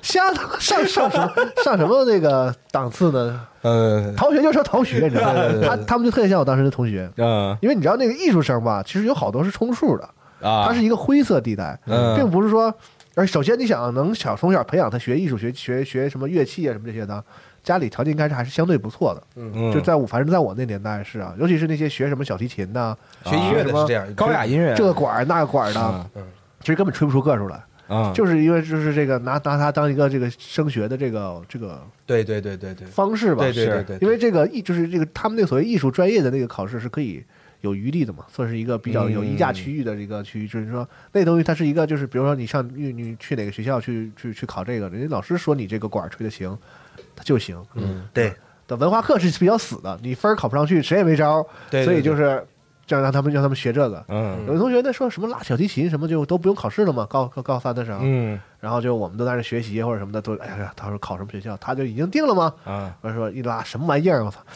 瞎上上什么上什么那个档次呢？嗯，逃学就说逃学，你知道吗他他们就特别像我当时的同学，嗯因为你知道那个艺术生吧，其实有好多是充数的，啊，它是一个灰色地带，嗯。并不是说，而首先你想能小从小培养他学艺术、学学学什么乐器啊什么这些的，家里条件应该是还是相对不错的。嗯。就在我反正在我那年代是啊，尤其是那些学什么小提啊琴呐、学音乐的是这样，高雅音乐。这个管儿那个管儿的，嗯。其实根本吹不出个数来。啊，就是因为就是这个拿拿它当一个这个升学的这个这个对对对对对，方式吧，对对对对，因为这个艺就是这个他们那个所谓艺术专业的那个考试是可以有余地的嘛，算是一个比较有溢价区域的一个区域，就是说那东西它是一个就是比如说你上你你去哪个学校去去去考这个，人家老师说你这个管吹的行，它就行。嗯对。的文化课是比较死的，你分儿考不上去，谁也没招儿，对，所以就是这样让他们让他们学这个。嗯有的同学那说什么拉小提琴什么就都不用考试了嘛，高高高三的时候，嗯然后就我们都在那学习或者什么的，都哎呀，他说考什么学校，他就已经定了吗？啊，我说一拉什么玩意儿，我操！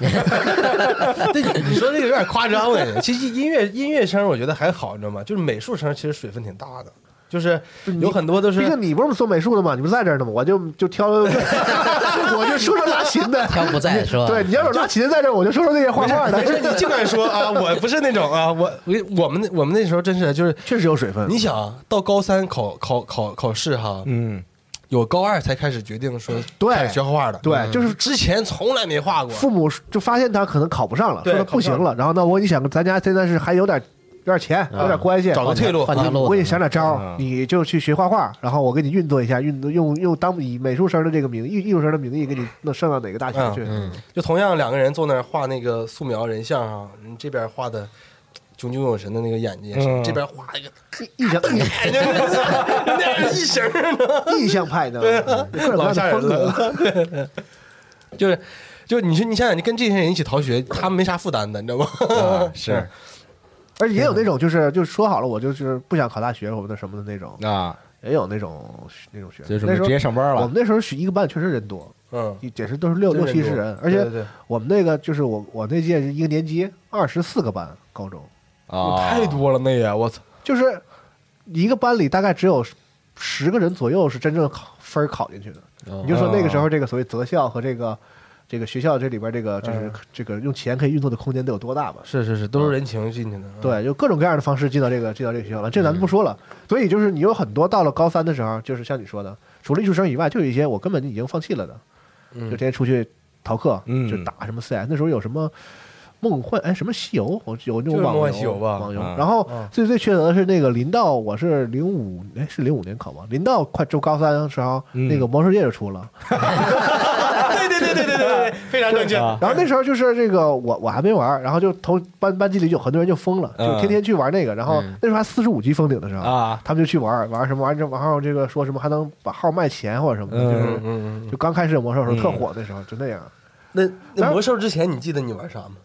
对，你说这个有点夸张了。其实音乐音乐生我觉得还好，你知道吗？就是美术生其实水分挺大的，就是有很多都是毕竟你不是做美术的嘛，你不是在这儿呢吗？我就就挑，我就说说拉琴的。挑不在是吧？对，你要是拉琴的在这儿，我就说说那些画画的没。事，你尽管说啊，我不是那种啊，我我我们那我们那时候真是就是，确实有水分。你想啊到高三考考考考试哈，嗯有高二才开始决定说对学画画的，对，就是之前从来没画过。父母就发现他可能考不上了，对说他不行了。然后那，我你想，咱家现在是还有点有点钱，有点关系，找个退路换条路我给你想点招你就去学画画，然后我给你运作一下，运作用用当以美术生的这个名艺艺术生的名义给你弄上到哪个大学去。嗯，就同样两个人坐那儿画那个素描人像啊，你这边画的炯炯有神的那个眼睛也是，嗯这边画一个印象意眼睛，那是异形儿呢，意象派的，各种各样的风格。就是。就你说，你想想，你跟这些人一起逃学，他们没啥负担的，你知道吗？啊是而且也有那种就是就说好了，我就是不想考大学什么的什么的那种，啊，也有那种那种学生。就是直那时候接上班了。我们那时候一个班确实人多，嗯，也是都是六六七十人，而且我们那个就是我我那届是一个年级二十四个班，高中。啊，太多了，那也我操，就是一个班里大概只有十个人左右是真正考分考进去的。你就说那个时候这个所谓择校和这个这个学校这里边这个就是嗯这个用钱可以运作的空间得有多大吧？是是是，都是人情进去的。对，就各种各样的方式进到这个进到这个学校了，这咱不说了。所以就是你有很多到了高三的时候，就是像你说的，除了艺术生以外，就有一些我根本已经放弃了的，嗯就天天出去逃课，嗯就打什么 CS。那时候有什么梦幻哎什么西游，我有那种网游吧网游。啊然后嗯最最缺德的是那个临到我是零五哎是零五年考吗？临到快就高三的时候，嗯那个魔兽世界就出了。对对对对，非常正确。然后那时候就是这个我我还没玩，然后就同班班级里有很多人就疯了，就天天去玩那个。然后那时候还四十五级封顶的时候啊，他们就去玩玩什么玩这然后这个说什么还能把号卖钱或者什么的，就是，就刚开始魔兽的时候特火，那时候就那样。那那魔兽之前，你记得你玩啥吗？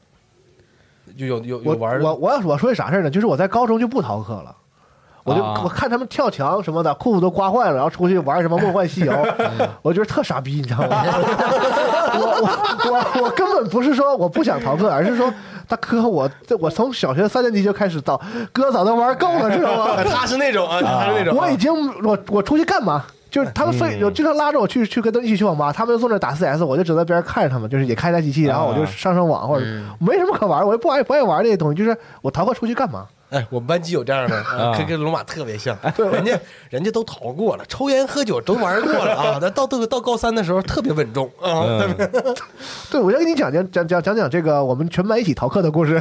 就有有有我玩我我要我说啥事呢？就是我在高中就不逃课了。我就啊我看他们跳墙什么的，裤子都刮坏了，然后出去玩什么梦幻西游，我觉得特傻逼，你知道吗？我我我我根本不是说我不想逃课，而是说大哥我这我从小学三年级就开始到哥早都玩够了，知道吗？他是那种啊，他是那种啊。我已经我我出去干嘛？就是他们非有经常拉着我去去跟他们一起去网吧，他们坐那打 CS，我就只在边上看着他们，就是也开台机器，然后我就上上网或者没什么可玩，我也不爱不爱玩这些东西，就是我逃课出去干嘛？哎，我们班级有这样的，啊跟跟龙马特别像。人家人家都逃过了，抽烟喝酒都玩过了啊。那 到到到高三的时候特别稳重啊。嗯 对，我就给你讲讲讲讲讲讲这个我们全班一起逃课的故事。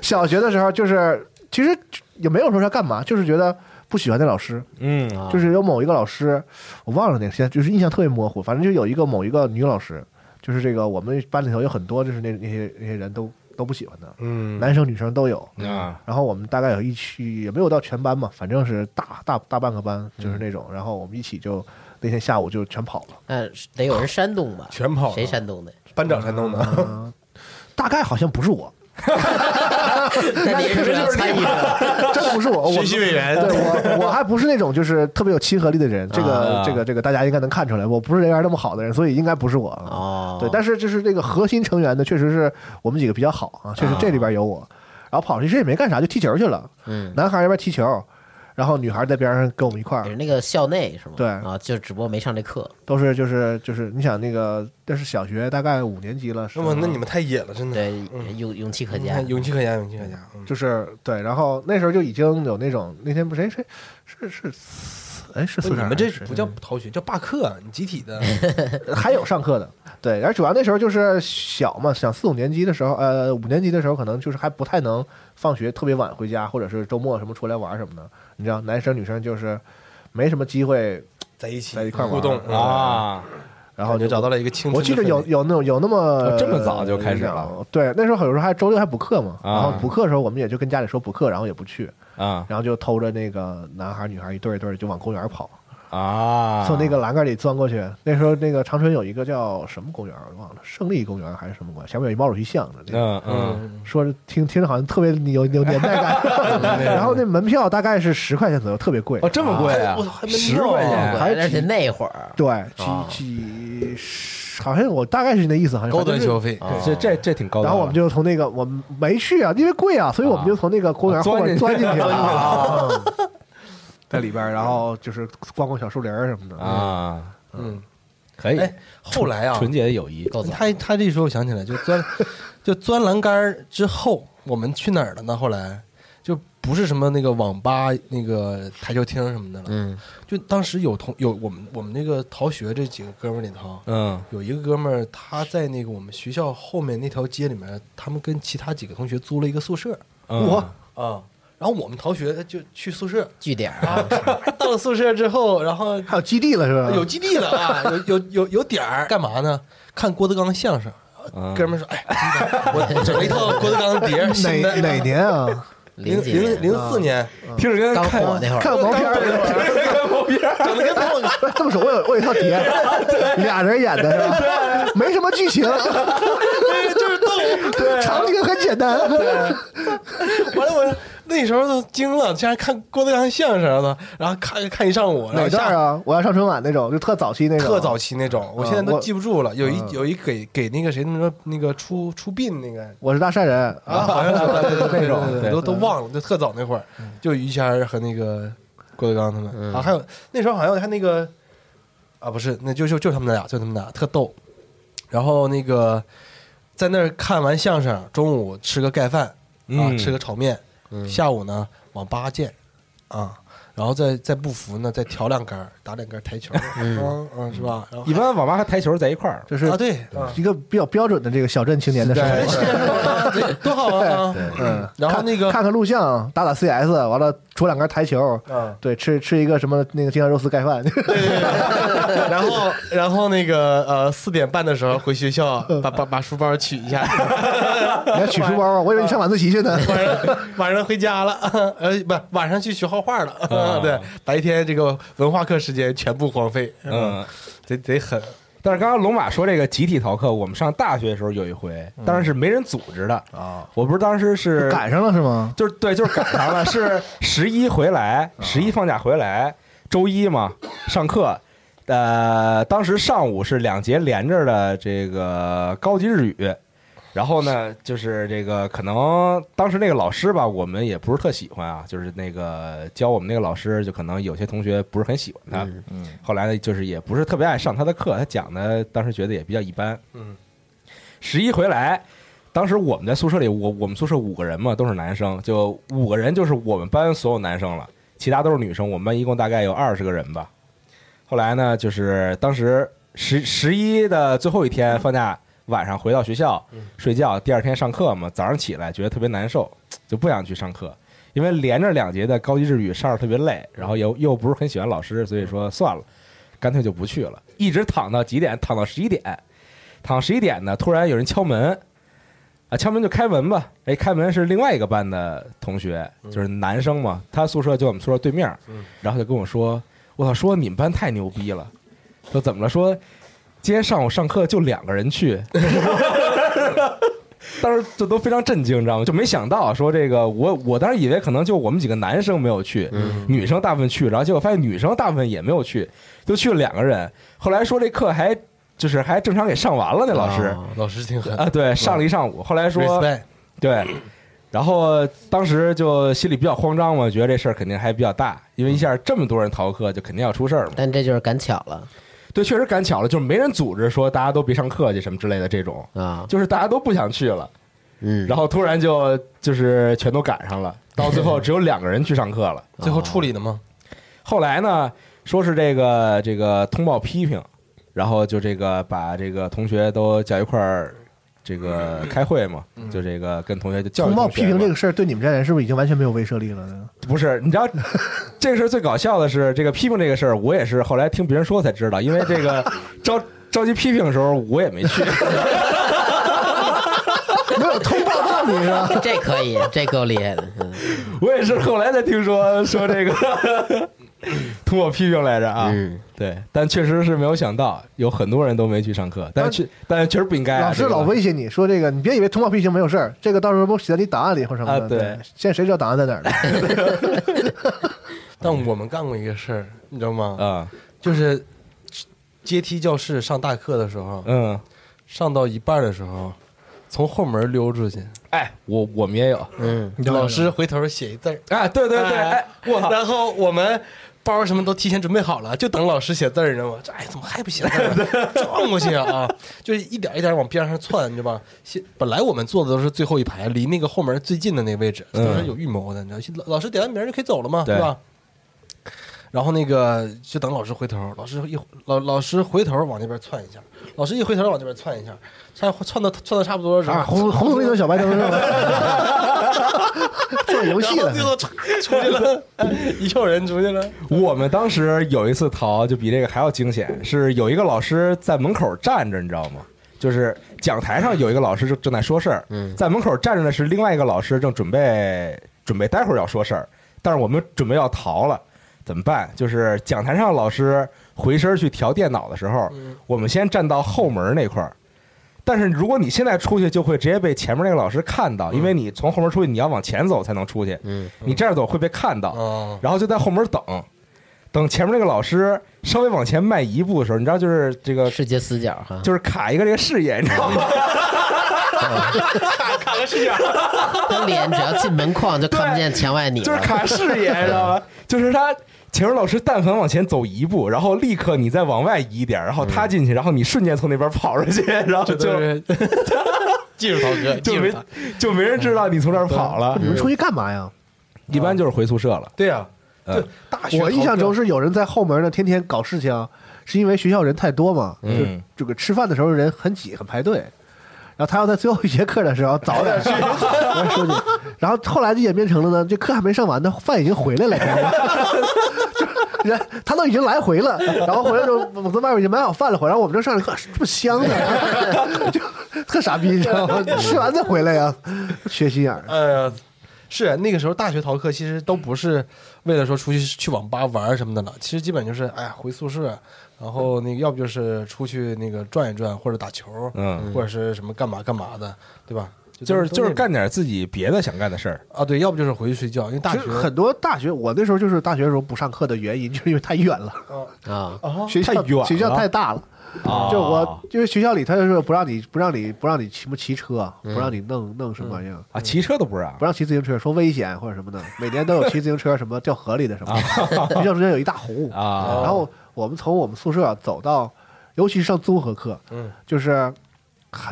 小学的时候就是其实也没有说要干嘛，就是觉得不喜欢那老师，嗯啊就是有某一个老师，我忘了那个，现在就是印象特别模糊，反正就有一个某一个女老师，就是这个我们班里头有很多就是那那些那些人都都不喜欢的，嗯。男生女生都有。啊。然后我们大概有一区也没有到全班嘛，反正是大大大半个班就是那种，然后我们一起就那天下午就全跑了，嗯，得有人煽动吧？全跑了。谁煽动的？班长煽动的。大概好像不是我，那你是要参与者？真不是我，我学习委员对我我还不是那种就是特别有亲和力的人，这个、啊这个这个大家应该能看出来，我不是人缘那么好的人，所以应该不是我。啊，对，但是就是这个核心成员呢，确实是我们几个比较好啊，确实这里边有我。然后跑出去也没干啥，就踢球去了。嗯，男孩那边踢球，然后女孩在边上跟我们一块儿也是，那个校内是吗？对啊，就只不过没上这课。都是就是就是你想那个那是小学大概五年级了，是那么那你们太野了，真的。对，勇勇气可嘉。勇气可嘉，勇气可嘉。嗯就是对，然后那时候就已经有那种那天不谁谁是是哎是不你们这不叫逃学，叫罢课，你集体的。还有上课的，对，然后主要那时候就是小嘛，想四五年级的时候，呃，五年级的时候可能就是还不太能放学特别晚回家，或者是周末什么出来玩什么的。你知道，男生女生就是没什么机会在一起在一块互动嗯啊，然后就就找到了一个青春。我记得有，有那种有那么哦这么早就开始了呃对，那时候有时候还周六还补课嘛，啊然后补课的时候我们也就跟家里说补课，然后也不去，啊然后就偷着那个男孩女孩一对一对就往公园跑，啊，从那个栏杆里钻过去。那时候那个长春有一个叫什么公园我忘了，胜利公园还是什么公园，前面有一毛主席像的那个。嗯嗯说是听听着好像特别有有年代感，然后那门票大概是十块钱左右，特别贵哦，。这么贵啊十块钱还而且那会儿对，几啊几好像我大概是那意思，好像高端消费，这这这挺高的。然后我们就从那个我们没去啊，因为贵啊，所以我们就从那个公园后面啊钻进去钻进去了，嗯 在里边儿，然后就是逛逛小树林儿什么的。啊，嗯，可以。哎，后来啊，纯洁的友谊。够早。他他这一说，我想起来，就钻就钻栏杆儿之后，我们去哪儿了呢？后来就不是什么那个网吧、那个台球厅什么的了，嗯，就当时有同有我们我们那个逃学这几个哥们儿里头，嗯。有一个哥们儿他在那个我们学校后面那条街里面，他们跟其他几个同学租了一个宿舍。嗯。我啊，然后我们逃学就去宿舍。据点儿。啊啊，，到了宿舍之后，然后还有基地了是吧？有基地了啊，有有有有点儿，干嘛呢？看郭德纲相声。嗯哥们儿说：“哎，我整了一套郭德纲的碟，哪哪年啊？零零零四年，听着跟刚看火那会儿，看毛片儿整的跟泡不是这么说，我有我有一套碟，俩人演的是吧？对，没什么剧情，就是逗。对，场景很简单。完了我那时候都惊了，竟然看郭德纲相声了，然后看看一上午，然哪下段啊？我要上春晚那种，就特早期那种，特早期那种，我现在都记不住了。有一嗯。有一给给那个谁那个那个出出殡那个。我是大善人。啊，好像是那种。都都忘了，就特早那会儿，就于谦和那个郭德纲他们。啊，还有那时候好像还那个啊，不是，那就就就他们俩，就他们俩特逗。然后那个在那儿看完相声，中午吃个盖饭啊，嗯。吃个炒面，下午呢网吧见啊。然后再再不服呢，再调两杆，打两杆台球，嗯。嗯，是吧？然后一般网吧和台球在一块儿，就是啊，对，啊。一个比较标准的这个小镇青年的生活。对多好啊！嗯，然后那个看看录像，打打 CS，完了出两杆台球，嗯。对，吃吃一个什么那个京酱肉丝盖饭，对。然后，然后那个呃，四点半的时候回学校，把把把书包取一下，你还取 书包啊？我以为你上晚自习去呢。晚上晚上回家了，呃，不，晚上去学画画了。啊 对，白天这个文化课时间全部荒废，嗯。得得狠。但是刚刚龙马说这个集体逃课，我们上大学的时候有一回，当然是没人组织的啊，我不是当时是赶上了是吗？就是对，就是赶上了，是 十一回来，十一放假回来，周一嘛上课，呃，当时上午是两节连着的这个高级日语，然后呢，就是这个可能当时那个老师吧，我们也不是特喜欢啊，就是那个教我们那个老师，就可能有些同学不是很喜欢他，嗯后来呢，就是也不是特别爱上他的课，他讲的当时觉得也比较一般，嗯，十一回来。当时我们在宿舍里，我我们宿舍五个人嘛，都是男生，就五个人就是我们班所有男生了，其他都是女生。我们班一共大概有二十个人吧。后来呢，就是当时十十一的最后一天放假，晚上回到学校睡觉，第二天上课嘛，早上起来觉得特别难受，就不想去上课，因为连着两节的高级日语上着特别累，然后又又不是很喜欢老师，所以说算了，干脆就不去了，一直躺到几点？躺到十一点，躺十一点呢，突然有人敲门。啊，敲门就开门吧。哎，开门是另外一个班的同学，就是男生嘛，他宿舍就我们宿舍对面，然后就跟我说：“我操，说你们班太牛逼了。”说怎么了？说今天上午上课就两个人去。当时这都非常震惊，你知道吗？就没想到说这个，我我当时以为可能就我们几个男生没有去，女生大部分去，然后结果发现女生大部分也没有去，就去了两个人。后来说这课还就是还正常给上完了，那老师。哦老师挺狠啊，对，上了一上午。后来说对，然后当时就心里比较慌张嘛，觉得这事儿肯定还比较大，因为一下这么多人逃课，就肯定要出事儿嘛。但这就是赶巧了对，确实赶巧了，就是没人组织说大家都别上课去什么之类的这种，啊，就是大家都不想去了，嗯，然后突然就就是全都赶上了，到最后只有两个人去上课了。最后处理的吗？后来呢，说是这个这个通报批评，然后就这个把这个同学都叫一块儿这个开会嘛，就这个跟同学就教育通报同学嘛批评这个事儿对你们这人是不是已经完全没有威慑力了呢？不是，你知道 这个事儿最搞笑的是，这个批评这个事儿，我也是后来听别人说才知道，因为这个 着着急批评的时候，我也没去。没有通报到你是吧？这可以，这够厉害的。嗯我也是后来才听说说这个 通过批评来着啊。嗯，对，但确实是没有想到，有很多人都没去上课，但是确但是确实不应该啊。老师老威胁你说这个，你别以为通报批评没有事儿，这个到时候不写在你档案里或什么的。啊对现在谁知道档案在哪儿呢？但我们干过一个事儿，你知道吗？啊，就是阶梯教室上大课的时候，嗯，上到一半的时候，从后门溜出去，哎，我我们也有嗯，老师回头写一字儿，啊，对对对，哎，我操，然后我们包什么都提前准备好了，就等老师写字儿，你知道吗？这哎，怎么还不写字儿啊？撞过去啊啊！就是一点一点往边上窜，你知道吧？先本来我们坐的都是最后一排，离那个后门最近的那个位置，嗯都是有预谋的，你知道？老老师点完名就可以走了嘛，对对吧？然后那个就等老师回头，老师一老老师回头往那边窜一下，老师一回头往那边窜一下，窜窜到窜到差不多啊，红红红绿灯小白灯是吧？做游戏了最，后歘出去了，一票人出去了。我们当时有一次逃，就比这个还要惊险，是有一个老师在门口站着，你知道吗？就是讲台上有一个老师正正在说事儿，嗯在门口站着的是另外一个老师，正准备准备待会儿要说事儿，但是我们准备要逃了，怎么办？就是讲台上老师回身去调电脑的时候，我们先站到后门那块儿。但是如果你现在出去，就会直接被前面那个老师看到，因为你从后门出去，你要往前走才能出去。嗯，你这样走会被看到。哦，然后就在后门等，等前面那个老师稍微往前迈一步的时候，你知道就是这个世界死角哈，就是卡一个这个视野，你知道吗？卡 卡个视野，他脸只要进门框就看不见墙外你就是。卡视野，你知道吗？就是他。前面老师但凡往前走一步，然后立刻你再往外移一点，然后他进去，然后你瞬间从那边跑出去，然后就 技术涛哥，就没就没人知道你从这儿跑了你。们出去干嘛呀？一般就是回宿舍了。对呀，嗯对，大学我印象中是是有人在后门呢，天天搞事情，是因为学校人太多嘛，就嗯这个吃饭的时候人很挤，很排队。然后他要在最后一节课的时候早点去，我说你。然后后来就演变成了呢，这课还没上完呢，饭已经回来了，就人 他都已经来回了，然后回来之后我在外面已经买好饭了，回来我们这上来呵，这么香呢，就特傻逼，你知道吗？吃完再回来呀，缺心眼儿。哎呀，是那个时候大学逃课，其实都不是为了说出去去网吧玩什么的了，其实基本就是哎呀回宿舍，然后那个要不就是出去那个转一转，或者打球，嗯，或者是什么干嘛干嘛的，对吧？就是就是干点自己别的想干的事儿。啊，对，要不就是回去睡觉，因为大学很多大学，我那时候就是大学的时候不上课的原因，就是因为太远了，啊，学校太远了学校太大了。啊就我因为学校里他就是不让你不让你不让你骑什么骑车，不让你弄弄什么玩意儿，啊，骑车都不让不让骑自行车，说危险或者什么的。每年都有骑自行车什么掉河里的什么，学校中间有一大湖。啊。然后我们从我们宿舍走到，尤其是上综合课，嗯，就是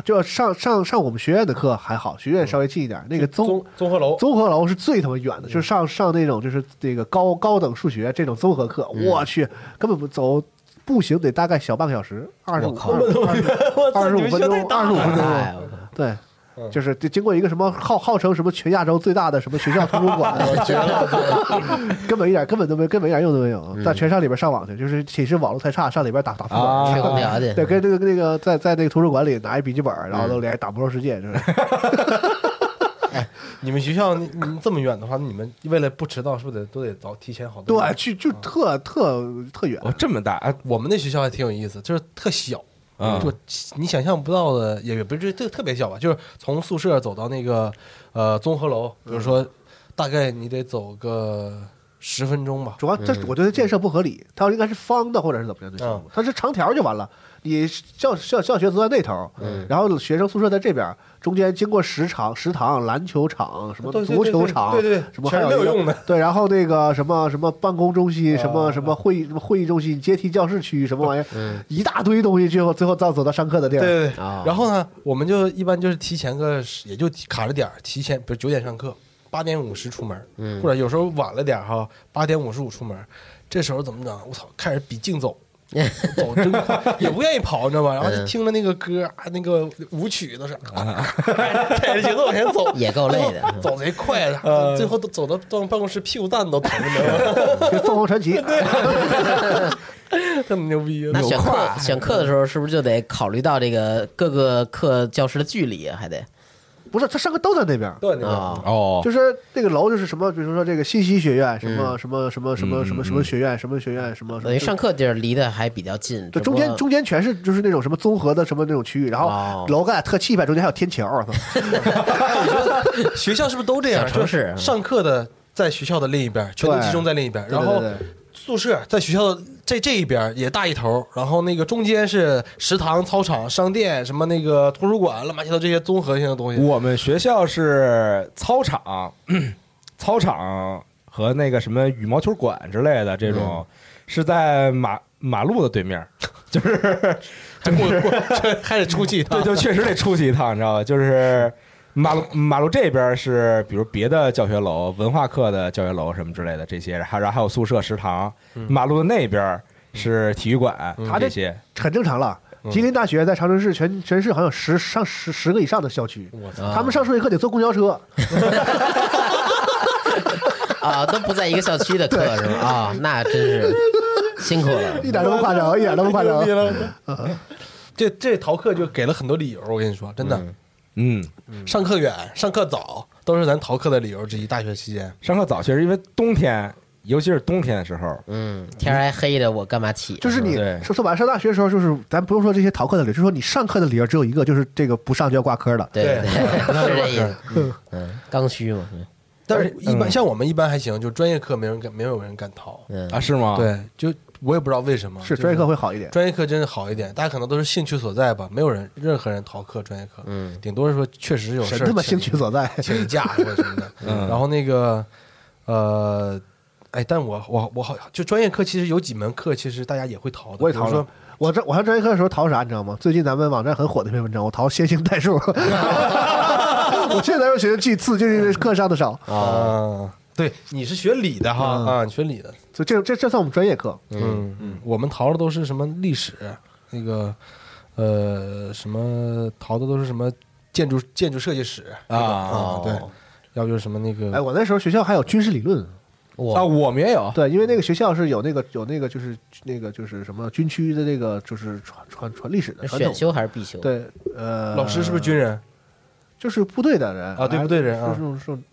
就上上上我们学院的课还好，学院稍微近一点，那个综综综合楼，综合楼是最他妈远的，就是上上那种就是那个高高等数学这种综合课，我去，根本不走步行得大概小半个小时，二十五 二十五分钟，二十五分钟，对嗯。就是就经过一个什么号号称什么全亚洲最大的什么学校图书馆 根本一点根本都没根本一点用都没有，在全上里边上网去，就是寝室网络太差，上里边打打副啊本吹空调去，对，跟那个那个在在那个图书馆里拿一笔记本，然后都连打魔兽世界，就是。你们学校你你们这么远的话，你们为了不迟到，是不是得都得早提前好多？年？对，去就特特特远，哦，这么大。啊我们那学校还挺有意思，就是特小，啊就你想象不到的，也不是这特别小吧，就是从宿舍走到那个呃综合楼，比如说大概你得走个十分钟吧。主要这我觉得建设不合理，它应该是方的或者是怎么样的项目嗯，它是长条就完了。你教教教学都在那头，然后学生宿舍在这边，中间经过食堂、食堂、篮球场、什么足球场，对对对什么全还有一个是没有用的对，然后那个什么什么办公中心、啊什么什么会议、什么会议中心、阶梯教室区什么玩意儿，一大堆东西，最后最后到走到上课的地儿。对对对，啊然后呢，我们就一般就是提前个也就卡着点儿，提前比如九点上课，八点五十出门，或者有时候晚了点哈，八点五十五出门。这时候怎么整？我操，开始比竞走，走真快，也不愿意跑，你知道吧？然后就嗯听着那个歌，啊那个舞曲都是 踩着节奏往前走，也够累的嗯 走贼快的，最后都走到到办公室屁股蛋都疼，你知道吗？跟凤凰传奇，这么牛逼，那选课选课的时候，是不是就得考虑到这个各个课教室的距离啊？还得不是他上课都在那边。对那个啊，哦，就是那个楼，就是什么，比如说这个信息学院，什么什么什么什么什么什么学院，什么学院，什么等于上课地儿离得还比较近。对，中间中间全是就是那种什么综合的什么那种区域，然哦后楼盖特气派，中间还有天桥，我操 学校是不是都这样？就是上课的在学校的另一边，全都集中在另一边，然后宿舍在学校的这这一边也大一头，然后那个中间是食堂、操场、商店，什么那个图书馆，乱七八糟这些综合性的东西。我们学校是操场，操场和那个什么羽毛球馆之类的这种，是在马马路的对面，就是还过过这 还得出去一趟对，就确实得出去一趟，你知道吧？就是马路马路这边是比如别的教学楼、文化课的教学楼什么之类的这些，还然后还有宿舍、食堂。马路的那边是体育馆，他这这些。很正常了。吉林大学在长春市全全市好像有十上十十个以上的校区，啊他们上数学课得坐公交车，啊，都不在一个校区的课是吗？啊，那真是辛苦了。一点都不夸张，一点都不夸张这这逃课就给了很多理由，我跟你说，真的，嗯，上课远、上课早都是咱逃课的理由之一。大学期间，上课早确实因为冬天，尤其是冬天的时候，嗯，天还黑的，我干嘛起？就是你对说说白了，上大学的时候，就是咱不用说这些逃课的理由，就说你上课的理由只有一个，就是这个不上就要挂科了。对对对，是这意思。嗯嗯，刚需嘛。嗯但是一般嗯像我们一般还行，就专业课没人敢，没有人敢逃。嗯啊，是吗？，对，就我也不知道为什么，是就专业课会好一点。专业课真的好一点，大家可能都是兴趣所在吧，没有人任何人逃课专业课，嗯，顶多是说确实有事儿神他妈请兴趣所在。请假或者什么的。嗯然后那个呃，哎，但我我我好就专业课其实有几门课其实大家也会逃的，我也逃了。我这我上专业课的时候逃啥，你知道吗？最近咱们网站很火的一篇文章，我逃线性代数。我现在又学几次，就是因为课上的少。啊，对，你是学理的哈嗯啊，你学理的，就这这这算我们专业课。嗯嗯，我们逃的都是什么历史，那个呃什么逃的都是什么建筑建筑设计史啊啊，对，要不就是什么那个哎，我那时候学校还有军事理论。啊，我们也有。对，因为那个学校是有那个有那个就是那个就是什么军区的那个就是传传传历史的传统选。修还是必修？，对，呃，老师是不是军人？就是部队的人啊对部队人啊就是那种这种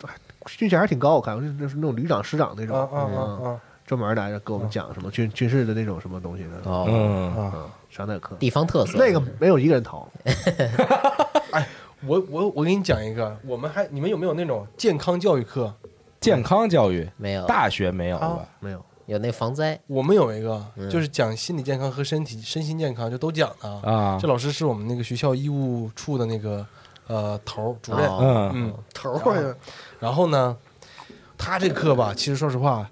军衔还挺高，我看就是就是那种旅长、师长那种，啊啊啊嗯啊！专门来给我们讲什么军军事的那种什么东西的，哦，嗯，嗯，上那个课，地方特色那个没有一个人逃，我我我给你讲一个，我们还你们有没有那种健康教育课？健康教育，没有，大学没有吧？啊没有。有那防灾。我们有一个，嗯就是讲心理健康和身体身心健康，就都讲的。啊这，老师是我们那个学校医务处的那个呃头主任，哦嗯嗯，头儿。然后呢，他这课吧，其实说实话，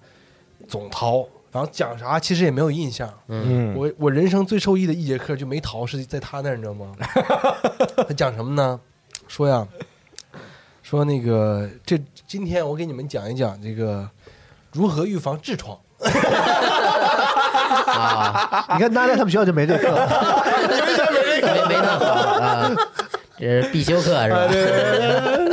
总逃，然后讲啥其实也没有印象。嗯，我我人生最受益的一节课就没逃，是在他那儿，你知道吗？他讲什么呢？说呀，说那个这今天我给你们讲一讲这个如何预防痔疮。啊，你看，大家他们学校就没这课，没没那好啊，这是必修课是吧？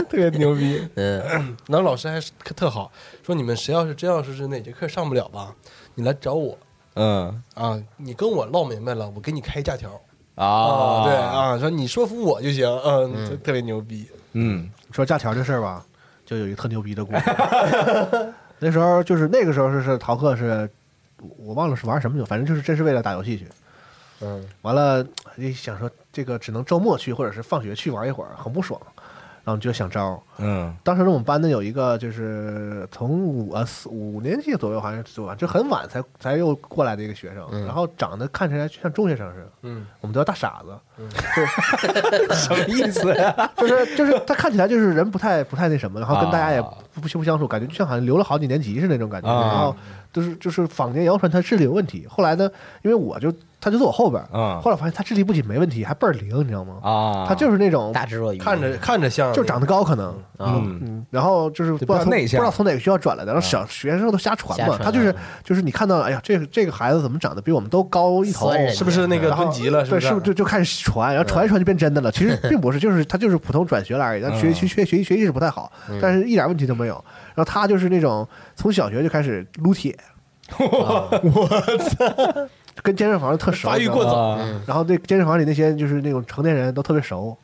特别牛逼。嗯，然后老师还是特好，说你们谁要是真要是是哪节课上不了吧，你来找我嗯啊，你跟我唠明白了，我给你开假条啊，对，啊，说你说服我就行，嗯，特特别牛逼。嗯说假条这事儿吧，就有一个特牛逼的故事。那时候就是那个时候是是逃课是，我忘了是玩什么去，反正就是真是为了打游戏去。嗯完了，一想说这个只能周末去，或者是放学去玩一会儿，很不爽。然后就想招。嗯当时我们班的有一个就是从五呃四五年级左右，好像是左就很晚才才又过来的一个学生，然后长得看起来像中学生似的，嗯，我们都叫大傻子，什么意思呀？就是就是他看起来就是人不太不太那什么，然后跟大家也啊不不不相处，感觉就像好像留了好几年级似的那种感觉。啊然后就是就是坊间谣传他智力有问题。后来呢，因为我就他就坐我后边，嗯。后来发现他智力不仅没问题，还倍儿灵，你知道吗？啊，他就是那种大智若愚，看着看着像，就长得高，可能啊，嗯嗯，然后就是不知道不知道从哪个学校转来的，然后小学生都瞎传嘛，他就是啊就是你看到，哎呀，这个这个孩子怎么长得比我们都高一头，是不是那个蹲级了？对，是不是不是就就开始传，然后传一传就变真的了？其实 并不是，就是他就是普通转学了而已，但学习学学习学习是不太好，但是一点问题都没有。然后他就是那种从小学就开始撸铁，我操，跟健身房特熟，发育过早啊然后对健身房里那些就是那种成年人都特别熟。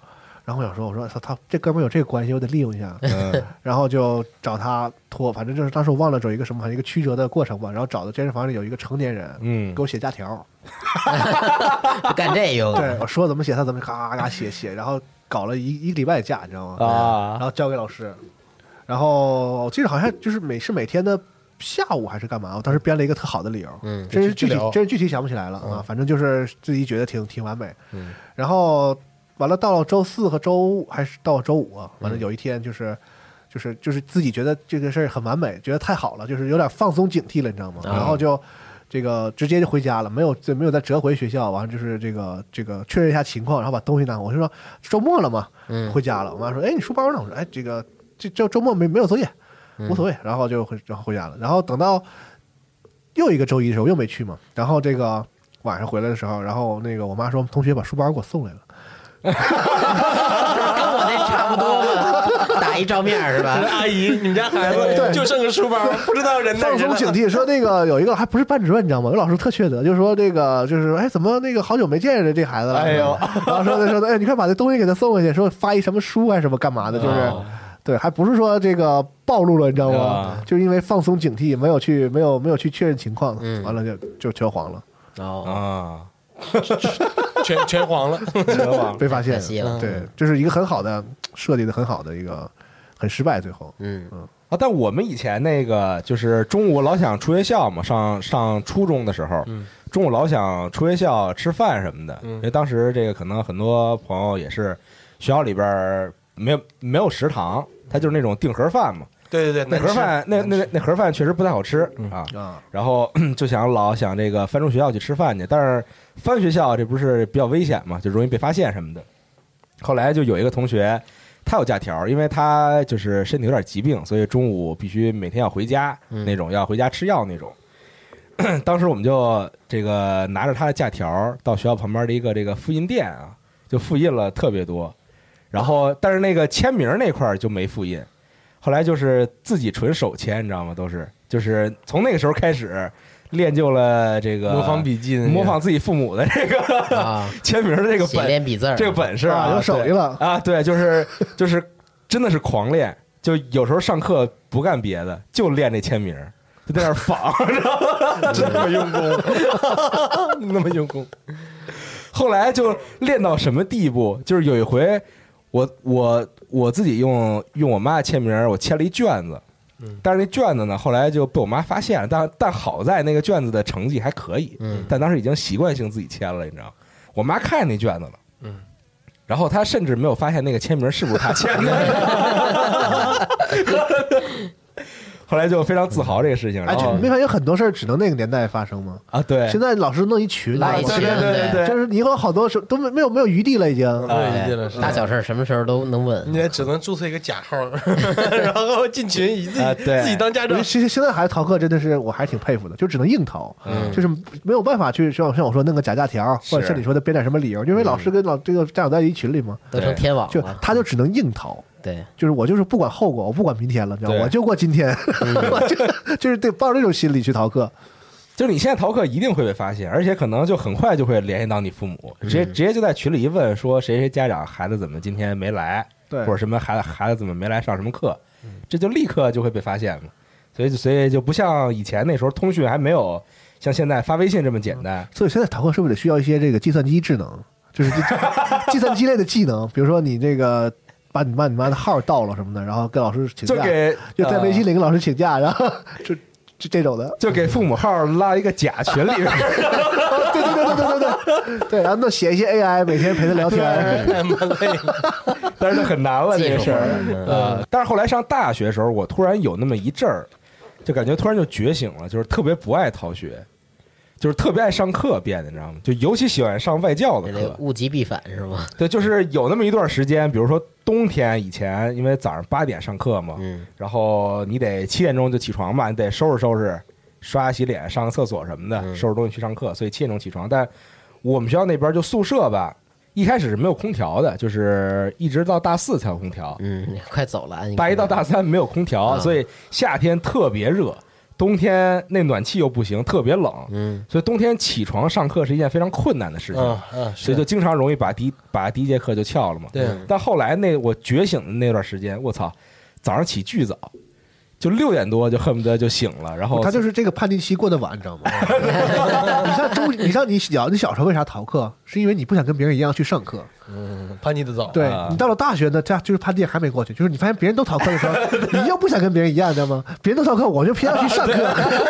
然后我想说，我说他他这哥们有这个关系，我得利用一下。嗯然后就找他托，反正就是当时我忘了走一个什么，一个曲折的过程吧。然后找到健身房里有一个成年人，嗯给我写假条。干这用，对，我说怎么写，他怎么咔咔咔写写，然后搞了一一礼拜假，你知道吗？然啊后交给老师，然后我记得好像就是每是每天的下午还是干嘛，我当时编了一个特好的理由，嗯真是具体治疗真是具体想不起来了啊，反正就是自己觉得挺挺完美，嗯，然后完了到了周四和周五还是到了周五啊，完了有一天就是。就是就是自己觉得这个事儿很完美，觉得太好了，就是有点放松警惕了，你知道吗？啊然后就这个直接就回家了，没有就没有再折回学校，完了就是这个这个确认一下情况，然后把东西拿。我就说周末了嘛，嗯回家了。我妈说：“哎，你书包呢？”我说：“哎，这个这这周末没没有作业，无所谓。”然后就回然后回家了。然后等到又一个周一的时候又没去嘛，然后这个晚上回来的时候，然后那个我妈说同学把书包给我送来了。跟我那差不多嘛，打一照面是吧？阿姨，你们家孩子对就剩个书包，不知道人在放松警惕，说那个有一个还不是班主任，你知道吗？有老师特缺德，就说这个就是哎，怎么那个好久没见着这孩子了？哎呦，然后说的说的，哎，你快把这东西给他送回去，说发一什么书还是什么干嘛的，就是。哦对，还不是说这个暴露了，你知道吗？啊？就是因为放松警惕，没有去，没有没有去确认情况，嗯。完了就就全黄了，哦，啊，全全黄了。被发现可惜了。对，这是一个很好的设计的很好的一个，很失败，最后。嗯。啊，但我们以前那个就是中午老想出学校嘛，上上初中的时候，嗯。中午老想出学校吃饭什么的，嗯。因为当时这个可能很多朋友也是学校里边儿没有没有食堂，它就是那种订盒饭嘛，对对对，那盒饭那那那盒饭确实不太好吃啊，啊，然后就想老想这个翻出学校去吃饭去，但是翻学校这不是比较危险嘛，就容易被发现什么的。后来就有一个同学，他有假条，因为他就是身体有点疾病，所以中午必须每天要回家嗯。那种，要回家吃药那种。当时我们就这个拿着他的假条到学校旁边的一个这个复印店啊，就复印了特别多，然后但是那个签名那块儿就没复印，后来就是自己纯手签，你知道吗？都是就是从那个时候开始练就了这个模仿笔记模仿自己父母的这个啊，签名的这个写本练笔字儿，这个本事啊有手艺对了啊！对，就是 就是真的是狂练，就有时候上课不干别的，就练这签名，就在那儿仿，知道吗？真那么用功，那么用功。后来就练到什么地步？就是有一回，我我我自己用用我妈的签名，我签了一卷子。但是那卷子呢，后来就被我妈发现了，但但好在那个卷子的成绩还可以，嗯但当时已经习惯性自己签了，你知道？我妈看见那卷子了，嗯，然后她甚至没有发现那个签名是不是她签的 后来就非常自豪这个事情，哎，没发现很多事儿只能那个年代发生吗？啊，对，现在老师弄一群，拉一群，对对对对对 就是以后好多时候都没没有没有余地了，已经。大小事儿什么时候都能问你。也只能注册一个假号，然后进群以自己自己当家长。其实现在孩子逃课真的是我还挺佩服的，就只能硬逃，嗯就是没有办法去像像我说弄个假假条，或者是像你说的编点什么理由，因为老师跟老这个家长在一群里嘛，都成天网就，他就只能硬逃。对，就是我就是不管后果，我不管明天了，你知道吗，对。我就过今天，我就就是对抱着这种心理去逃课，就是你现在逃课一定会被发现，而且可能就很快就会联系到你父母，直接直接就在群里一问说谁谁家长孩子怎么今天没来，对。或者什么孩子孩子怎么没来上什么课，这就立刻就会被发现嘛。所以所以就不像以前那时候通讯还没有像现在发微信这么简单。所以现在逃课是不是得需要一些这个计算机智能，就是这 计算机类的技能，比如说你这个把你爸你妈的号盗了什么的，然后跟老师请假，就给就在微信里跟老师请假，然后就这种的，就给父母号拉一个假群里面，对对对对对对对，然后那写一些 AI 每天陪他聊天，太麻累了，但是就很难了这个事儿，呃，但是后来上大学的时候，我突然有那么一阵儿，就感觉突然就觉醒了，就是特别不爱逃学。就是特别爱上课变的，你知道吗？就尤其喜欢上外教的那个课。物极必反是吗？对，就是有那么一段时间，比如说冬天以前，因为早上八点上课嘛，嗯然后你得七点钟就起床嘛，你得收拾收拾，刷牙洗脸、上个厕所什么的，嗯收拾东西去上课，所以七点钟起床。但我们学校那边就宿舍吧，一开始是没有空调的，就是一直到大四才有空调。嗯，快走了，你大一到大三没有空调，啊所以夏天特别热，冬天那暖气又不行，特别冷，嗯所以冬天起床上课是一件非常困难的事情。嗯嗯，所以就经常容易把第一把第一节课就翘了嘛。对但后来那我觉醒的那段时间，我操，早上起巨早，就六点多就恨不得就醒了，然后他就是这个叛逆期过得晚，你知道吗？你像中，你像你小你小时候为啥逃课？是因为你不想跟别人一样去上课。嗯，叛逆的早，对啊你到了大学呢，这就是叛逆还没过去，就是你发现别人都逃课的时候，你又不想跟别人一样，你知道吗？别人都逃课，我就偏要去上课，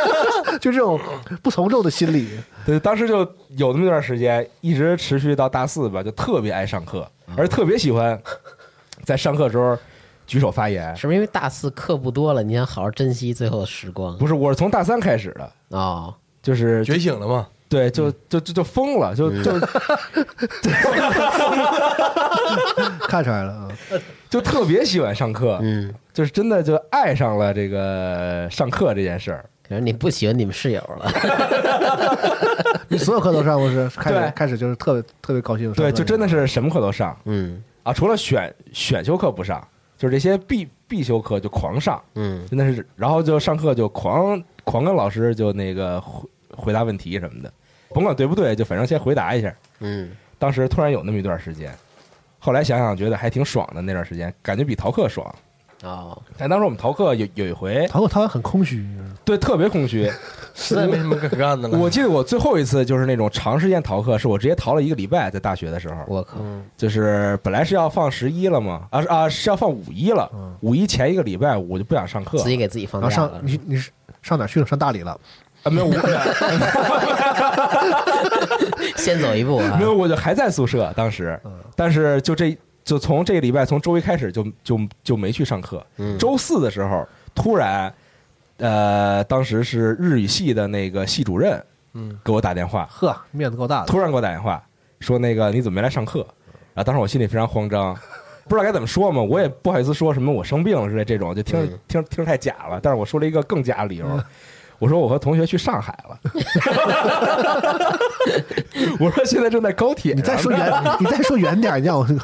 就这种不从众的心理。对，当时就有那么一段时间，一直持续到大四吧，就特别爱上课，而特别喜欢在上课的时候举手发言。是不是因为大四课不多了，你想好好珍惜最后的时光？不是，我是从大三开始的，哦，就是觉醒了嘛？对，就就就就疯了，就就 看出来了啊，就特别喜欢上课，嗯，就是真的就爱上了这个上课这件事儿。可是你不喜欢你们室友了，你所有课都上过是？开对。始开始就是特别特别高兴。对，就真的是什么课都上。嗯。啊，除了选选修课不上，就是这些必必修课就狂上，嗯真的是，然后就上课就狂狂跟老师就那个回回答问题什么的，甭管对不对，就反正先回答一下。嗯，当时突然有那么一段时间，后来想想觉得还挺爽的，那段时间感觉比逃课爽。哦，但当时我们逃课有有一回，逃课逃的很空虚，对，特别空虚。实在没什么可干的了。我记得我最后一次就是那种长时间逃课，是我直接逃了一个礼拜，在大学的时候。我靠，就是本来是要放十一了嘛，啊啊是要放五一了，嗯。五一前一个礼拜我就不想上课，自己给自己放假了，上你你是上哪去了？上大理了？啊没有我 先走一步啊。没，有我就还在宿舍当时，嗯。但是就这就从这个礼拜从周一开始就就就没去上课，嗯。周四的时候突然，呃当时是日语系的那个系主任，嗯，给我打电话，呵，面子够大的。突然给我打电话说那个你怎么没来上课？然后当时我心里非常慌张，不知道该怎么说嘛，我也不好意思说什么我生病了之类这种，就听听听着太假了。但是我说了一个更假的理由，我说我和同学去上海了，我说现在正在高铁，你再说远，你再说远点儿，你让我 真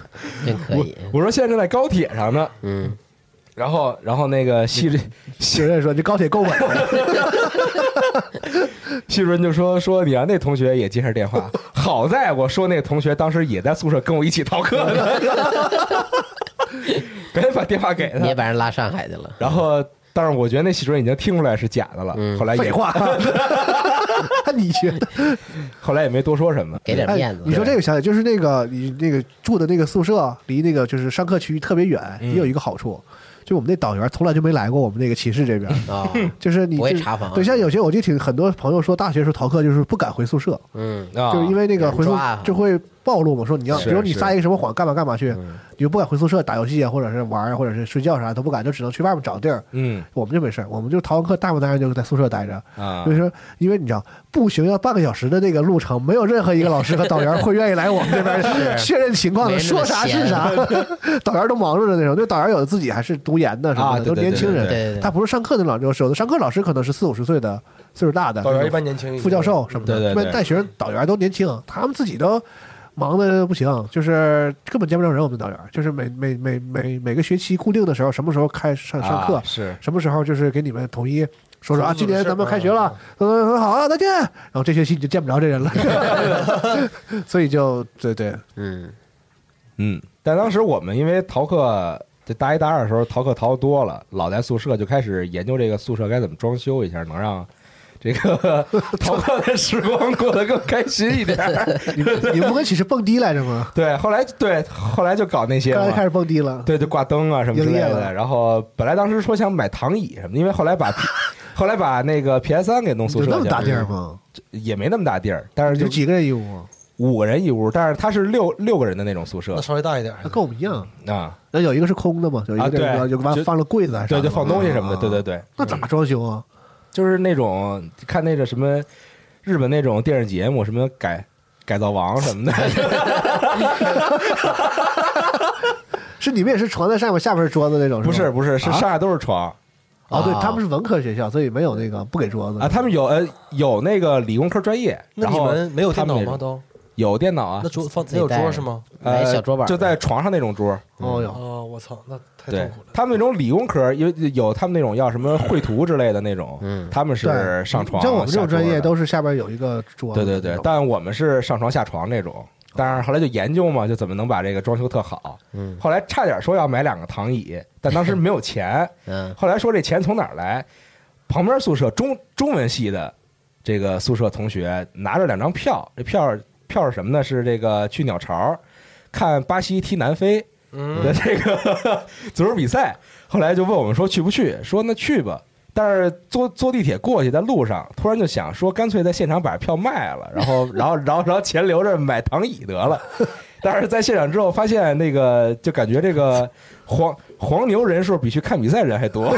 可以，我说现在正在高铁上呢，嗯，然后然后那个系主任说这高铁够稳的，系主任就说说你让那同学也接上电话，好在我说那个同学当时也在宿舍跟我一起逃课呢，赶紧把电话给他，你也把人拉上海去了，然后但是我觉得那系主任已经听出来是假的了，嗯后来也废话。你觉得？后来也没多说什么，给点面子哎。你说这个想想，就是那个你那个住的那个宿舍离那个就是上课区域特别远，嗯也有一个好处，就我们那导员从来就没来过我们那个寝室这边。啊，就是你就不会查房啊对，像有些我就听很多朋友说，大学时候逃课就是不敢回宿舍，嗯，啊，就是因为那个回宿抓啊就会暴露嘛，说你要，比如你撒一个什么谎，干嘛干嘛去，嗯。你就不敢回宿舍打游戏啊，或者是玩啊，或者是睡觉啥都不敢，就只能去外面找地儿。嗯。我们就没事儿我们就逃完课，大部分大人就在宿舍待着。啊。所以说，因为你知道步行要半个小时的那个路程，没有任何一个老师和导员会愿意来我们这边 确认情况的，说啥是啥。导员都忙着的那种，就导员有的自己还是读研的什么的，都年轻人。对他不是上课的老师，有的上课老师可能是四五十岁的岁数大的，导员一般年轻副教授什么的，对带学生导员都年轻，他们自己都忙的不行，就是根本见不着人。我们导员就是每每每每每个学期固定的时候，什么时候开上上课啊，是什么时候就是给你们统一说说啊，今年咱们开学了，嗯，很好啊，再见。然后这学期你就见不着这人了，所以就对对，嗯，嗯，但当时我们因为逃课，这大一大二的时候逃课逃的多了，老在宿舍就开始研究这个宿舍该怎么装修一下，能让这个 逃课的时光过得更开心一点 你。你你们不跟寝室蹦迪来着吗？对，后来对，后来就搞那些嘛刚才开始蹦迪了，对，就挂灯啊什么之类的。营业了然后本来当时说想买躺椅什么，因为后来把后来把那个 PS 三给弄宿舍去了，那么大地儿吗？也没那么大地儿，但是就就几个人一屋，五个人一屋，但是它是六六个人的那种宿舍那稍微大一点，它跟我们一样。啊，那有一个是空的嘛，有一啊个这个对就就完放了柜子还是啥对，就放东西什么的，啊对对对，那咋装修啊？就是那种看那个什么日本那种电视节目，什么改改造王什么的，是你们也是床在上面，下面是桌子那种？吧不是不是，是啊？上下都是床。哦，对啊。他们是文科学校，所以没有那个不给桌子啊，他们有呃有那个理工科专业，那然后你们没有电脑吗？都有电脑啊那，桌放没有自己带着桌是吗？买呃小桌板就在床上那种桌，哦哟，哦，我操，那太痛苦了。他们那种理工科有有他们那种要什么绘图之类的那种，嗯他们是上床像我们这种专业都是下边有一个桌子。对对对，但我们是上床下床那种。但是后来就研究嘛，就怎么能把这个装修特好。嗯后来差点说要买两个躺椅，但当时 没有钱。嗯后来说这钱从哪儿来？旁边宿舍中中文系的这个宿舍同学拿着两张票，这票票是什么呢？是这个去鸟巢看巴西踢南非嗯的这个 足球比赛。后来就问我们说去不去？说那去吧。但是坐坐地铁过去，在路上突然就想说，干脆在现场把票卖了，然后然后然后然后钱留着买躺椅得了。但是在现场之后发现，那个就感觉这个黄黄牛人数比去看比赛人还多。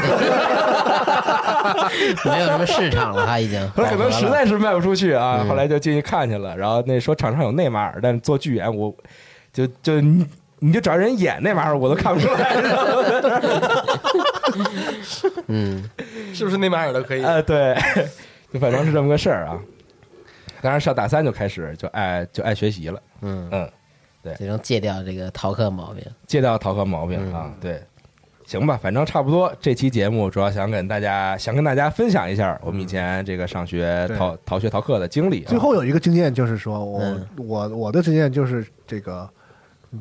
没有什么市场了，他已经后来 可能实在是卖不出去啊，嗯后来就进去看去了。然后那说场上有内马尔，但是做剧演我就就你你就找人演内马尔，我都看不出来。嗯是不是内马尔都可以？呃，对，就反正是这么个事儿啊。当然上大三就开始就爱就爱学习了，嗯嗯，最终戒掉这个逃课毛病。戒掉逃课毛病啊。嗯对，行吧，反正差不多。这期节目主要想跟大家想跟大家分享一下我们以前这个上学对逃逃学逃课的经历啊。最后有一个经验就是说，我嗯我我的经验就是这个，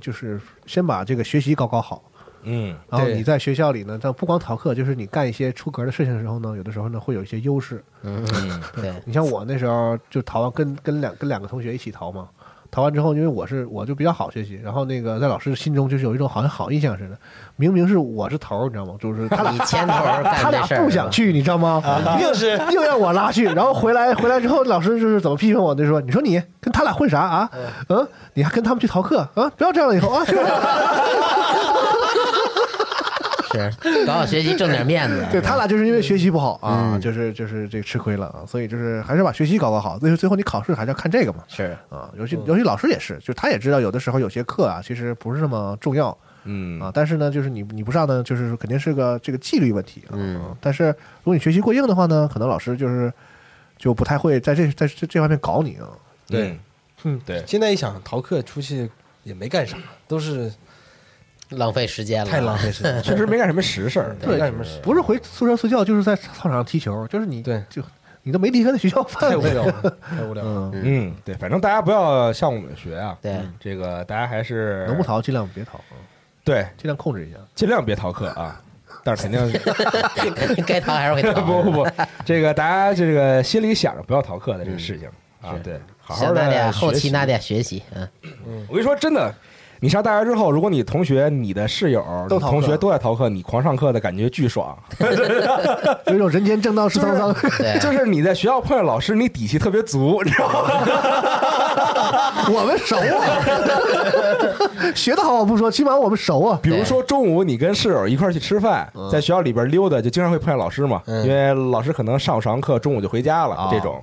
就是先把这个学习搞搞好。嗯对然后你在学校里呢，但不光逃课，就是你干一些出格的事情的时候呢，有的时候呢会有一些优势。嗯，嗯对，你像我那时候就逃完，跟跟两跟两个同学一起逃嘛。逃完之后，因为我是我就比较好学习，然后那个在老师心中就是有一种好像好印象似的。明明是我是头儿，你知道吗？就是他俩你牵头 他俩不想去，你知道吗？硬是硬让我拉去，然后回来回来之后，老师就是怎么批评我，就说你说你跟他俩混啥啊？嗯，你还跟他们去逃课啊？不要这样了，以后啊，是 搞好学习挣点面子。对他俩就是因为学习不好啊，嗯就是就是这个吃亏了啊，所以就是还是把学习搞搞好。最后最后你考试还是要看这个嘛是啊，尤其尤其老师也是，就是他也知道有的时候有些课啊其实不是那么重要嗯啊，但是呢，就是你你不上呢，就是肯定是个这个纪律问题啊。嗯但是如果你学习过硬的话呢，可能老师就是就不太会在这在这这方面搞你啊。对嗯嗯，对现在一想逃课出去也没干啥，都是浪费时间了，太浪费时间，确实没干什么实事儿。没干什么事，不是回宿舍睡觉，就是在操场上踢球，就是你对就你都没离开那学校范围太无聊了，太无聊了。嗯，嗯，对，反正大家不要向我们学啊。对嗯这个大家还是能不逃尽量别逃啊，对，尽量控制一下。尽量别逃课啊。但是肯定该逃还是会逃。不不不，这个大家这个心里想着不要逃课的这个事情啊，对，好好的后期拿点学习，嗯，我跟你说，真的，你上大学之后，如果你同学、你的室友、都逃课同学都在逃课，你狂上课的感觉巨爽。有一种人间正道是沧桑。对，就是你在学校碰见老师，你底气特别足，你知道吗？我们熟啊，学的好我不说，起码我们熟啊。比如说中午你跟室友一块儿去吃饭，在学校里边溜达，就经常会碰见老师嘛，嗯因为老师可能上午上完课，中午就回家了啊这种。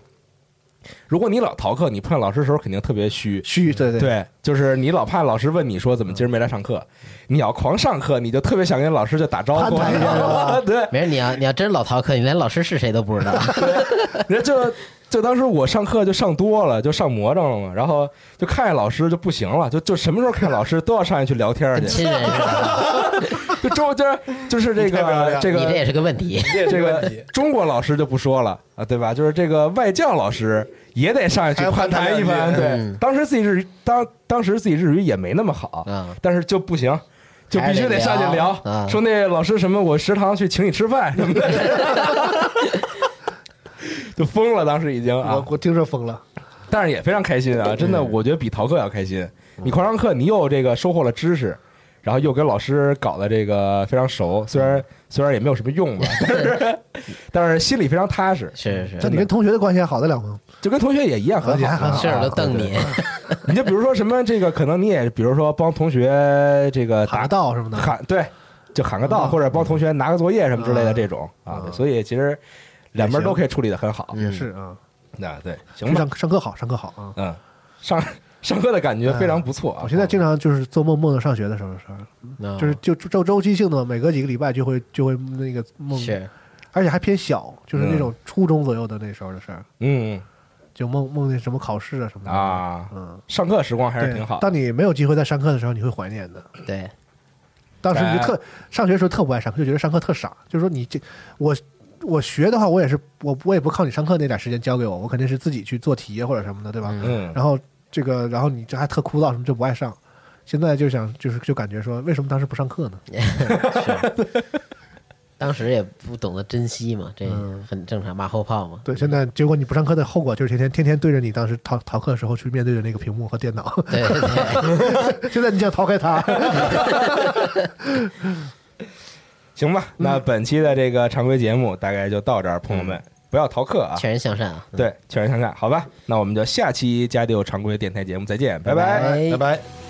如果你老逃课，你碰见老师的时候肯定特别虚。虚，对对，对，就是你老怕老师问你说怎么今儿没来上课，你要狂上课，你就特别想跟老师就打招呼，一下。对，没事，你要你要真老逃课，你连老师是谁都不知道。人就就当时我上课就上多了，就上魔怔了嘛，然后就看见老师就不行了，就就什么时候看见老师都要上去去聊天去，就中就是就是这个这个你这也是个问题。这个中国老师就不说了啊，对吧？就是这个外教老师也得上去去攀谈一番。对嗯，当时自己日语当当时自己日语也没那么好嗯，但是就不行。就必须得上去聊说那老师什么，我食堂去请你吃饭什么的，就疯了。当时已经啊我，我听说疯了。但是也非常开心啊！真的，我觉得比逃课要开心。你狂上课，你又这个收获了知识，然后又跟老师搞得这个非常熟，虽然虽然也没有什么用吧，但是但是心里非常踏实。是是那你跟同学的关系还好得了吗？就跟同学也一样很好，很好是啊都瞪你，你就比如说什么这个，可能你也比如说帮同学这个喊打道什么的，喊对，就喊个道，嗯或者帮同学拿个作业什么之类的嗯。这种啊，所以其实两边都可以处理的很好。嗯也是啊，那对，行吧，上上课好，上课好啊。嗯，上上课的感觉非常不错啊。我现在经常就是做梦梦到上学的时候的事儿，嗯就是就周周期性的，每隔几个礼拜就会就会那个梦，是而且还偏小，就是那种初中左右的那时候的事儿，嗯就梦梦见什么考试啊什么的啊，嗯，上课时光还是挺好。当你没有机会在上课的时候，你会怀念的。对，当时你就特上学的时候特不爱上课，就觉得上课特傻，就是说你这我我学的话，我也是我我也不靠你上课那点时间教给我，我肯定是自己去做题或者什么的，对吧？嗯然后这个，然后你这还特枯燥，什么就不爱上。现在就想就是就感觉说，为什么当时不上课呢？是，当时也不懂得珍惜嘛，这嗯很正常，马后炮嘛。对，现在结果你不上课的后果就是天天天天对着你当时逃逃课的时候去面对着那个屏幕和电脑。对对对，现在你想逃开它，行吧，嗯那本期的这个常规节目大概就到这儿，朋友们不要逃课啊。全人向善啊。对，全人向善，好吧，那我们就下期加六常规电台节目再见，拜拜拜。拜拜。